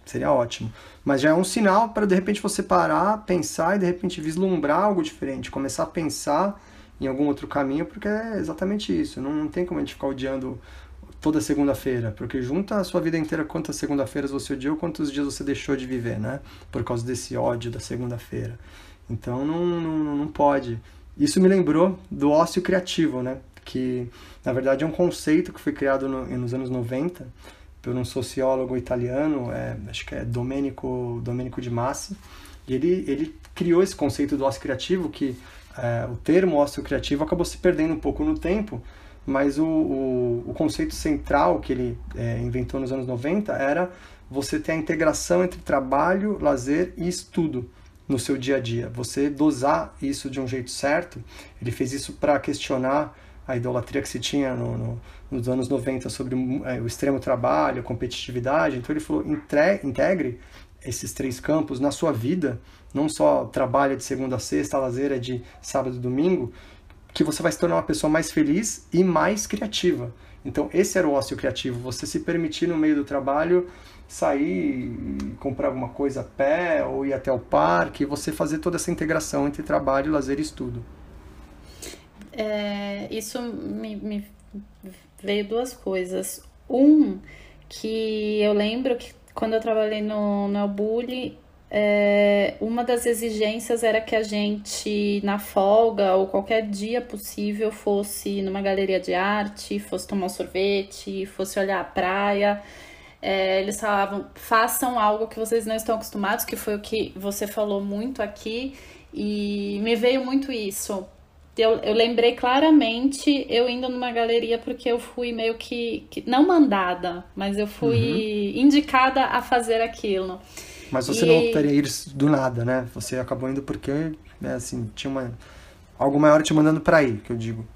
seria ótimo. Mas já é um sinal para de repente você parar, pensar e de repente vislumbrar algo diferente, começar a pensar em algum outro caminho, porque é exatamente isso. Não, não tem como a gente ficar odiando toda segunda-feira, porque junta a sua vida inteira quantas segunda-feiras você odiou, quantos dias você deixou de viver, né? Por causa desse ódio da segunda-feira. Então não, não, não pode. Isso me lembrou do ócio criativo, né? Que na verdade é um conceito que foi criado no, nos anos 90 por um sociólogo italiano, é, acho que é Domenico, Domenico de Massi, e ele, ele criou esse conceito do ócio criativo, que é, o termo ócio criativo acabou se perdendo um pouco no tempo, mas o, o, o conceito central que ele é, inventou nos anos 90 era você ter a integração entre trabalho, lazer e estudo no seu dia a dia. Você dosar isso de um jeito certo. Ele fez isso para questionar a idolatria que se tinha no, no, nos anos 90 sobre é, o extremo trabalho, a competitividade. Então ele falou: entre, integre esses três campos na sua vida, não só trabalha de segunda a sexta, lazer é de sábado e domingo, que você vai se tornar uma pessoa mais feliz e mais criativa. Então esse era o ócio criativo, você se permitir no meio do trabalho sair, comprar alguma coisa a pé ou ir até o parque, você fazer toda essa integração entre trabalho, lazer e estudo. É, isso me, me veio duas coisas. Um, que eu lembro que quando eu trabalhei no, no Bully, é, uma das exigências era que a gente, na folga ou qualquer dia possível, fosse numa galeria de arte, fosse tomar um sorvete, fosse olhar a praia. É, eles falavam, façam algo que vocês não estão acostumados, que foi o que você falou muito aqui, e me veio muito isso. Eu, eu lembrei claramente eu indo numa galeria porque eu fui meio que, que não mandada, mas eu fui uhum. indicada a fazer aquilo. Mas você e... não teria ido do nada, né? Você acabou indo porque, né, assim, tinha uma algo maior te mandando para ir, que eu digo.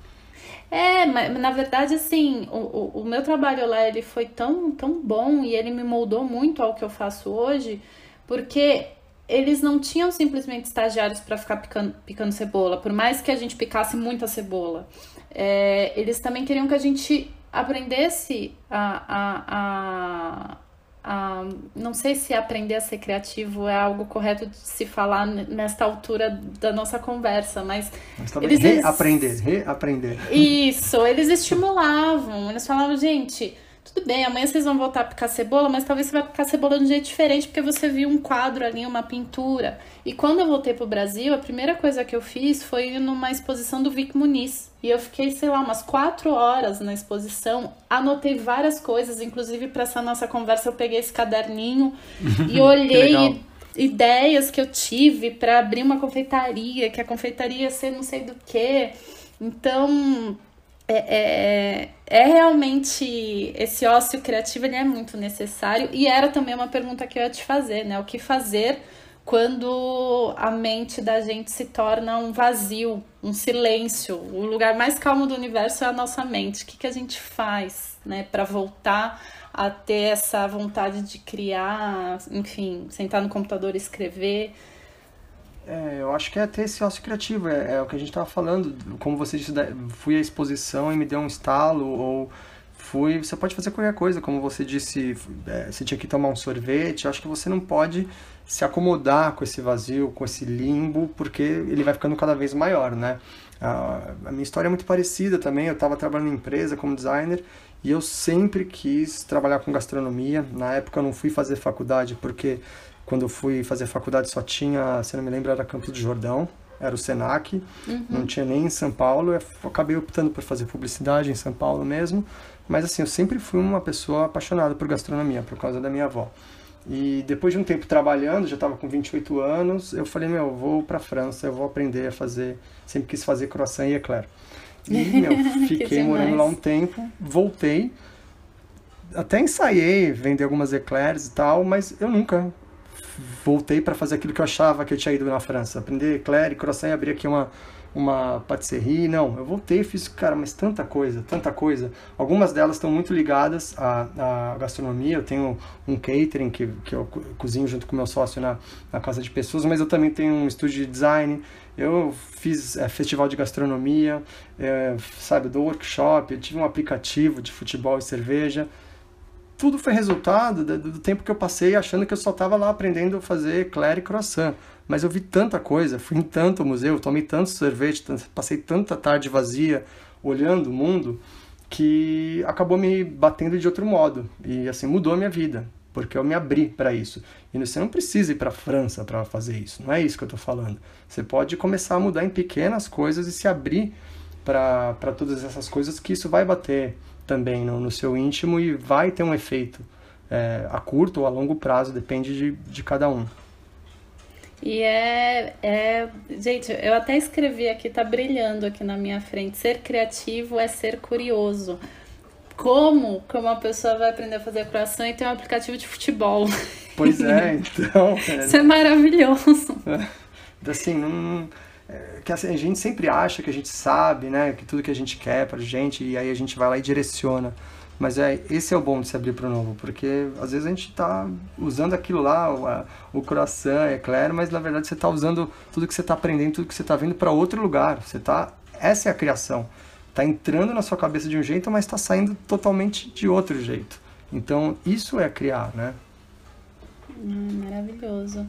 É, mas na verdade, assim, o, o, o, meu trabalho lá ele foi tão, tão bom e ele me moldou muito ao que eu faço hoje, porque eles não tinham simplesmente estagiários para ficar picando, picando cebola, por mais que a gente picasse muita cebola. É, eles também queriam que a gente aprendesse a, a, a ah, não sei se aprender a ser criativo é algo correto de se falar nesta altura da nossa conversa, mas. mas eles reaprender, reaprender. Isso, eles estimulavam, eles falavam, gente tudo bem, amanhã vocês vão voltar a picar cebola, mas talvez você vai picar cebola de um jeito diferente, porque você viu um quadro ali, uma pintura. E quando eu voltei pro Brasil, a primeira coisa que eu fiz foi ir numa exposição do Vic Muniz. E eu fiquei, sei lá, umas quatro horas na exposição, anotei várias coisas, inclusive para essa nossa conversa eu peguei esse caderninho e olhei ideias que eu tive para abrir uma confeitaria, que a confeitaria ia ser não sei do que. Então, é, é, é, realmente esse ócio criativo ele é muito necessário e era também uma pergunta que eu ia te fazer, né? O que fazer quando a mente da gente se torna um vazio, um silêncio? O lugar mais calmo do universo é a nossa mente. O que, que a gente faz, né, para voltar a ter essa vontade de criar, enfim, sentar no computador e escrever? É, eu acho que é ter esse ócio criativo, é, é o que a gente estava falando. Como você disse, fui à exposição e me deu um estalo, ou fui. Você pode fazer qualquer coisa, como você disse, é, você tinha que tomar um sorvete. Eu acho que você não pode se acomodar com esse vazio, com esse limbo, porque ele vai ficando cada vez maior, né? A, a minha história é muito parecida também. Eu estava trabalhando em empresa como designer e eu sempre quis trabalhar com gastronomia. Na época eu não fui fazer faculdade porque quando eu fui fazer faculdade só tinha, se não me lembro, era Campos do Jordão, era o Senac, uhum. não tinha nem em São Paulo. Eu acabei optando por fazer publicidade em São Paulo mesmo. Mas assim, eu sempre fui uma pessoa apaixonada por gastronomia, por causa da minha avó. E depois de um tempo trabalhando, já estava com 28 anos, eu falei, meu, eu vou para a França, eu vou aprender a fazer, sempre quis fazer croissant e eclair. E, meu, fiquei morando lá um tempo, voltei, até ensaiei vender algumas eclairs e tal, mas eu nunca voltei para fazer aquilo que eu achava que eu tinha ido na França, aprender eclair, croissant abrir aqui uma uma patisserie, não, eu voltei fiz, cara, mas tanta coisa, tanta coisa. Algumas delas estão muito ligadas à, à gastronomia, eu tenho um catering que, que eu cozinho junto com meu sócio na, na casa de pessoas, mas eu também tenho um estúdio de design, eu fiz é, festival de gastronomia, é, sabe, do workshop, eu tive um aplicativo de futebol e cerveja, tudo foi resultado do, tempo que eu passei achando que eu só estava lá aprendendo a fazer eclair e croissant. Mas eu vi tanta coisa, fui em tanto museu, tomei tanto sorvete, passei tanta tarde vazia olhando o mundo que acabou me batendo de outro modo e assim mudou a minha vida porque eu me abri para isso. E você não precisa ir para a França para fazer isso, não é isso que eu estou falando. Você pode começar a mudar em pequenas coisas e se abrir para todas essas coisas que isso vai bater também no, no seu íntimo e vai ter um efeito é, a curto ou a longo prazo, depende de, de cada um. E é, é. Gente, eu até escrevi aqui, tá brilhando aqui na minha frente. Ser criativo é ser curioso. Como que uma pessoa vai aprender a fazer croissant e ter um aplicativo de futebol? Pois é, então. É... Isso é maravilhoso. É, assim, não. Que assim, a gente sempre acha que a gente sabe, né? Que tudo que a gente quer pra gente, e aí a gente vai lá e direciona. Mas é, esse é o bom de se abrir para o novo, porque às vezes a gente está usando aquilo lá, o, o croissant, é claro, mas na verdade você está usando tudo que você está aprendendo, tudo que você está vendo para outro lugar. Você tá, essa é a criação. Está entrando na sua cabeça de um jeito, mas está saindo totalmente de outro jeito. Então isso é criar, né? Hum, maravilhoso.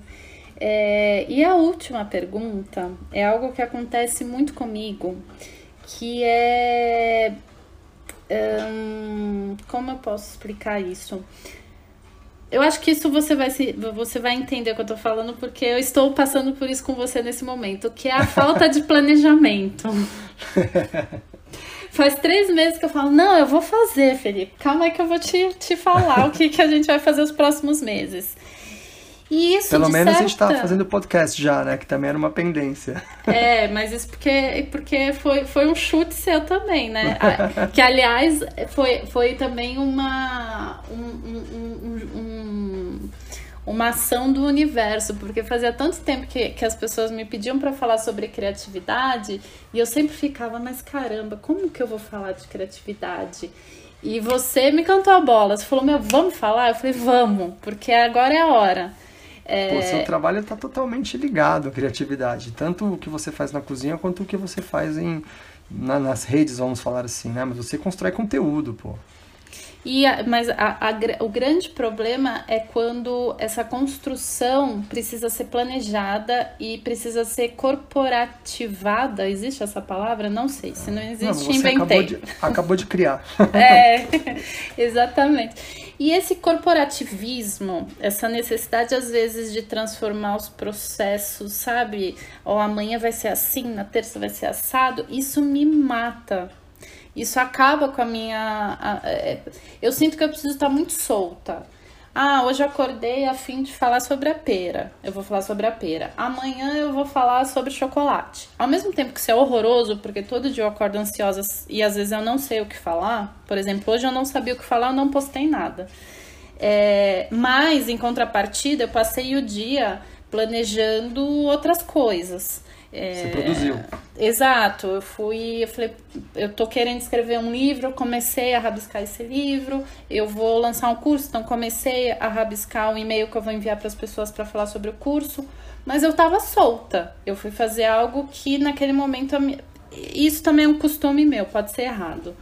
É, e a última pergunta é algo que acontece muito comigo que é. Hum, como eu posso explicar isso? Eu acho que isso você vai, se, você vai entender o que eu tô falando, porque eu estou passando por isso com você nesse momento, que é a falta de planejamento. Faz três meses que eu falo, não, eu vou fazer, Felipe. Calma aí que eu vou te, te falar o que, que a gente vai fazer os próximos meses. E isso, Pelo menos certa... a gente tá fazendo podcast já, né? Que também era uma pendência. É, mas isso porque, porque foi, foi um chute seu também, né? que, aliás, foi, foi também uma, um, um, um, uma ação do universo, porque fazia tanto tempo que, que as pessoas me pediam para falar sobre criatividade e eu sempre ficava, mas caramba, como que eu vou falar de criatividade? E você me cantou a bola, você falou, meu, vamos falar? Eu falei, vamos, porque agora é a hora. É... Pô, seu trabalho está totalmente ligado à criatividade, tanto o que você faz na cozinha quanto o que você faz em, na, nas redes, vamos falar assim, né? Mas você constrói conteúdo, pô. E a, mas a, a, o grande problema é quando essa construção precisa ser planejada e precisa ser corporativada. Existe essa palavra? Não sei. Se não existe, não, inventei. Acabou de, acabou de criar. é, exatamente. E esse corporativismo, essa necessidade às vezes de transformar os processos, sabe? Ou amanhã vai ser assim, na terça vai ser assado, isso me mata isso acaba com a minha. A, é, eu sinto que eu preciso estar muito solta. Ah, hoje eu acordei a fim de falar sobre a pera. Eu vou falar sobre a pera. Amanhã eu vou falar sobre chocolate. Ao mesmo tempo que isso é horroroso, porque todo dia eu acordo ansiosa e às vezes eu não sei o que falar. Por exemplo, hoje eu não sabia o que falar, eu não postei nada. É, mas, em contrapartida, eu passei o dia planejando outras coisas. É, Você produziu. Exato. Eu fui, eu falei, eu tô querendo escrever um livro, comecei a rabiscar esse livro, eu vou lançar um curso, então comecei a rabiscar o um e-mail que eu vou enviar para as pessoas para falar sobre o curso, mas eu tava solta. Eu fui fazer algo que naquele momento isso também é um costume meu, pode ser errado.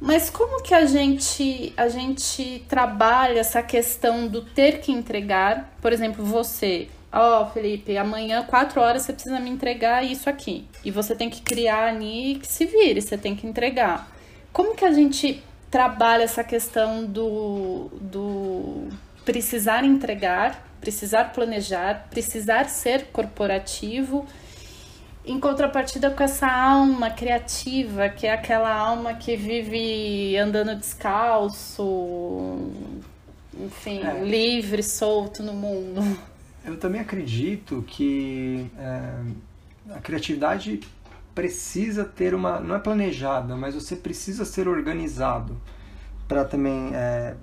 Mas como que a gente a gente trabalha essa questão do ter que entregar? Por exemplo, você Ó, oh, Felipe, amanhã, quatro horas, você precisa me entregar isso aqui. E você tem que criar ali que se vire, você tem que entregar. Como que a gente trabalha essa questão do, do precisar entregar, precisar planejar, precisar ser corporativo, em contrapartida com essa alma criativa, que é aquela alma que vive andando descalço, enfim, é. livre, solto no mundo. Eu também acredito que é, a criatividade precisa ter uma. não é planejada, mas você precisa ser organizado para também é,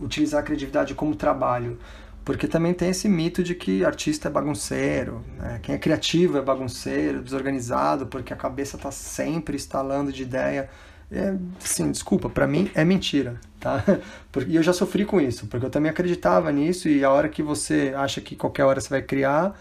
utilizar a criatividade como trabalho. Porque também tem esse mito de que artista é bagunceiro, né? quem é criativo é bagunceiro, desorganizado, porque a cabeça está sempre instalando de ideia. É, sim, desculpa, para mim é mentira, tá? E eu já sofri com isso, porque eu também acreditava nisso e a hora que você acha que qualquer hora você vai criar,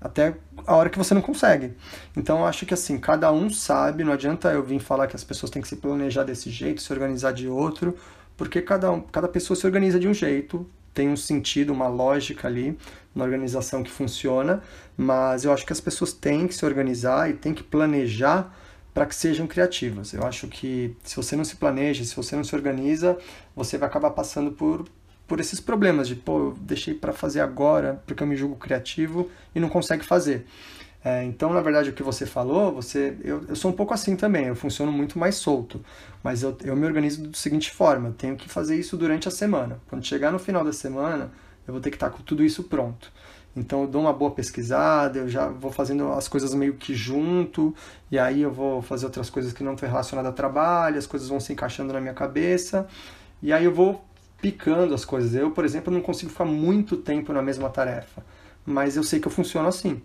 até a hora que você não consegue. Então eu acho que assim, cada um sabe, não adianta eu vir falar que as pessoas têm que se planejar desse jeito, se organizar de outro, porque cada, um, cada pessoa se organiza de um jeito, tem um sentido, uma lógica ali, uma organização que funciona, mas eu acho que as pessoas têm que se organizar e têm que planejar para que sejam criativas. Eu acho que se você não se planeja, se você não se organiza, você vai acabar passando por, por esses problemas de, pô, eu deixei para fazer agora porque eu me julgo criativo e não consegue fazer. É, então, na verdade, o que você falou, você, eu, eu sou um pouco assim também, eu funciono muito mais solto, mas eu, eu me organizo da seguinte forma, eu tenho que fazer isso durante a semana. Quando chegar no final da semana, eu vou ter que estar com tudo isso pronto. Então eu dou uma boa pesquisada, eu já vou fazendo as coisas meio que junto, e aí eu vou fazer outras coisas que não estão relacionadas ao trabalho, as coisas vão se encaixando na minha cabeça, e aí eu vou picando as coisas. Eu, por exemplo, não consigo ficar muito tempo na mesma tarefa, mas eu sei que eu funciono assim.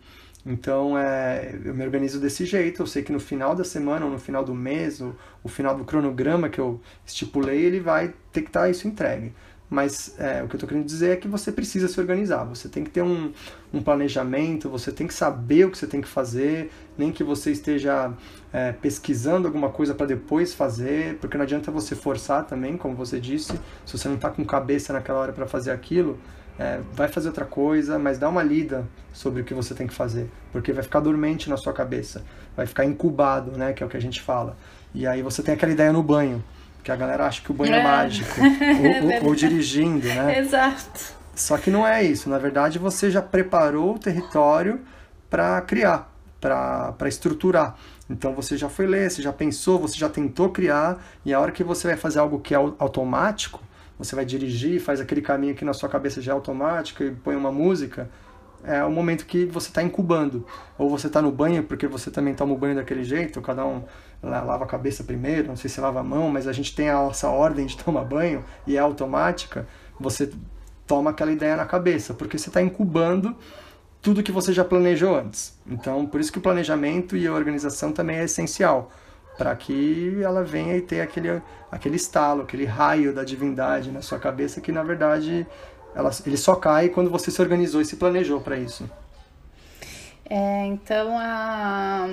Então é, eu me organizo desse jeito. Eu sei que no final da semana ou no final do mês, ou o final do cronograma que eu estipulei, ele vai ter que estar isso entregue. Mas é, o que eu estou querendo dizer é que você precisa se organizar, você tem que ter um, um planejamento, você tem que saber o que você tem que fazer, nem que você esteja é, pesquisando alguma coisa para depois fazer, porque não adianta você forçar também, como você disse, se você não está com cabeça naquela hora para fazer aquilo, é, vai fazer outra coisa, mas dá uma lida sobre o que você tem que fazer, porque vai ficar dormente na sua cabeça, vai ficar incubado, né, que é o que a gente fala. E aí você tem aquela ideia no banho, que a galera acha que o banho é, é mágico, ou, ou, ou dirigindo, né? Exato. Só que não é isso. Na verdade, você já preparou o território para criar, para estruturar. Então você já foi ler, você já pensou, você já tentou criar, e a hora que você vai fazer algo que é automático, você vai dirigir, faz aquele caminho que na sua cabeça já é automático e põe uma música, é o momento que você está incubando. Ou você está no banho, porque você também toma o banho daquele jeito, cada um lava a cabeça primeiro, não sei se lava a mão, mas a gente tem a nossa ordem de tomar banho e é automática. Você toma aquela ideia na cabeça, porque você está incubando tudo que você já planejou antes. Então, por isso que o planejamento e a organização também é essencial, para que ela venha e ter aquele, aquele estalo, aquele raio da divindade na sua cabeça que, na verdade, ela, ele só cai quando você se organizou e se planejou para isso. É, então, a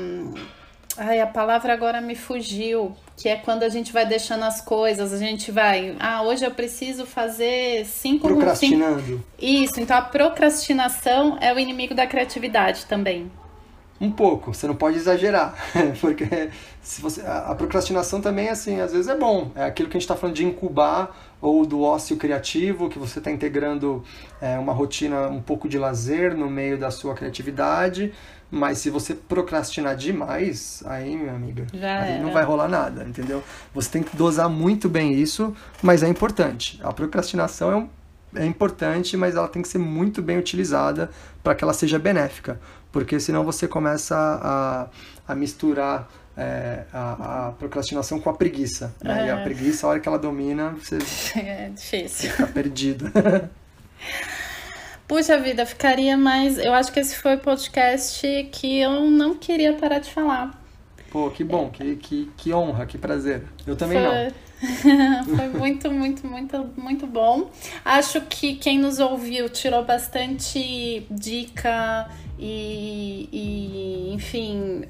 Ai, a palavra agora me fugiu, que é quando a gente vai deixando as coisas, a gente vai, ah, hoje eu preciso fazer cinco... Procrastinando. Cinco... Isso, então a procrastinação é o inimigo da criatividade também. Um pouco, você não pode exagerar, porque se você, a, procrastinação também, assim, às vezes é bom, é aquilo que a gente está falando de incubar ou do ócio criativo, que você está integrando é, uma rotina um pouco de lazer no meio da sua criatividade, mas se você procrastinar demais, aí, minha amiga, Já aí era. não vai rolar nada, entendeu? Você tem que dosar muito bem isso, mas é importante. A procrastinação é, um, é importante, mas ela tem que ser muito bem utilizada para que ela seja benéfica, porque senão você começa a, a misturar é, a, a, procrastinação com a preguiça. Né? É. E a é. preguiça, a hora que ela domina, você é difícil. fica perdido. Puxa vida, ficaria mais. Eu acho que esse foi o podcast que eu não queria parar de falar. Pô, que bom, que, que, que honra, que prazer. Eu também foi... não. foi muito, muito, muito, muito bom. Acho que quem nos ouviu tirou bastante dica e, e enfim,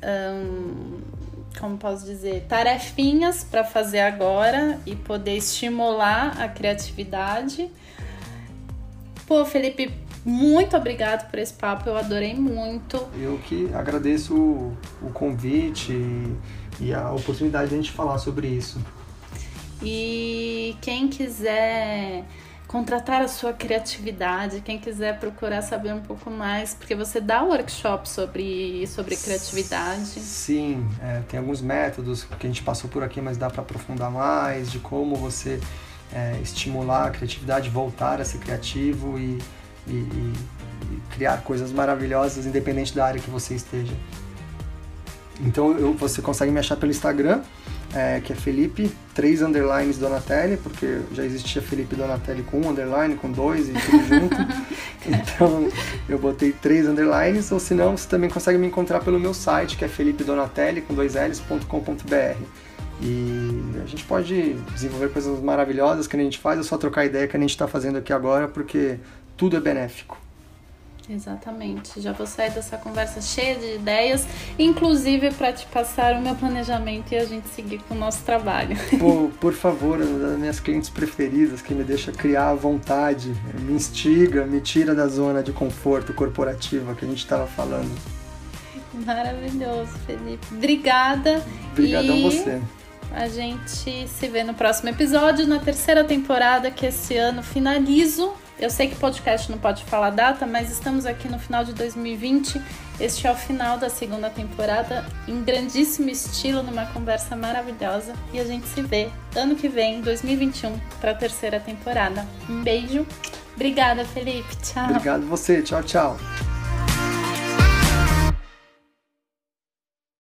como posso dizer, tarefinhas para fazer agora e poder estimular a criatividade. Pô, Felipe, muito obrigado por esse papo, eu adorei muito. Eu que agradeço o, o convite e, e a oportunidade de a gente falar sobre isso. E quem quiser contratar a sua criatividade, quem quiser procurar saber um pouco mais, porque você dá workshop sobre, sobre criatividade. Sim, é, tem alguns métodos que a gente passou por aqui, mas dá para aprofundar mais, de como você é, estimular a criatividade, voltar a ser criativo e e, e, e criar coisas maravilhosas, independente da área que você esteja. Então eu, você consegue me achar pelo Instagram, é, que é Felipe, 3 underlines Donatelli, porque já existia Felipe Donatelli com um underline, com dois e tudo junto. então eu botei três underlines, ou se não, você também consegue me encontrar pelo meu site, que é felipedonatelli com dois L's.com.br. E a gente pode desenvolver coisas maravilhosas que a gente faz, é só trocar ideia que a gente está fazendo aqui agora, porque tudo é benéfico. Exatamente. Já vou sair dessa conversa cheia de ideias, inclusive para te passar o meu planejamento e a gente seguir com o nosso trabalho. Por, por favor, uma das minhas clientes preferidas, que me deixa criar à vontade, me instiga, me tira da zona de conforto corporativa que a gente estava falando. Maravilhoso, Felipe. Obrigada. Obrigadão e... você. A gente se vê no próximo episódio, na terceira temporada, que esse ano finalizo eu sei que podcast não pode falar data, mas estamos aqui no final de 2020. Este é o final da segunda temporada, em grandíssimo estilo, numa conversa maravilhosa. E a gente se vê ano que vem, 2021, para a terceira temporada. Um beijo. Obrigada, Felipe. Tchau. Obrigado você. Tchau, tchau.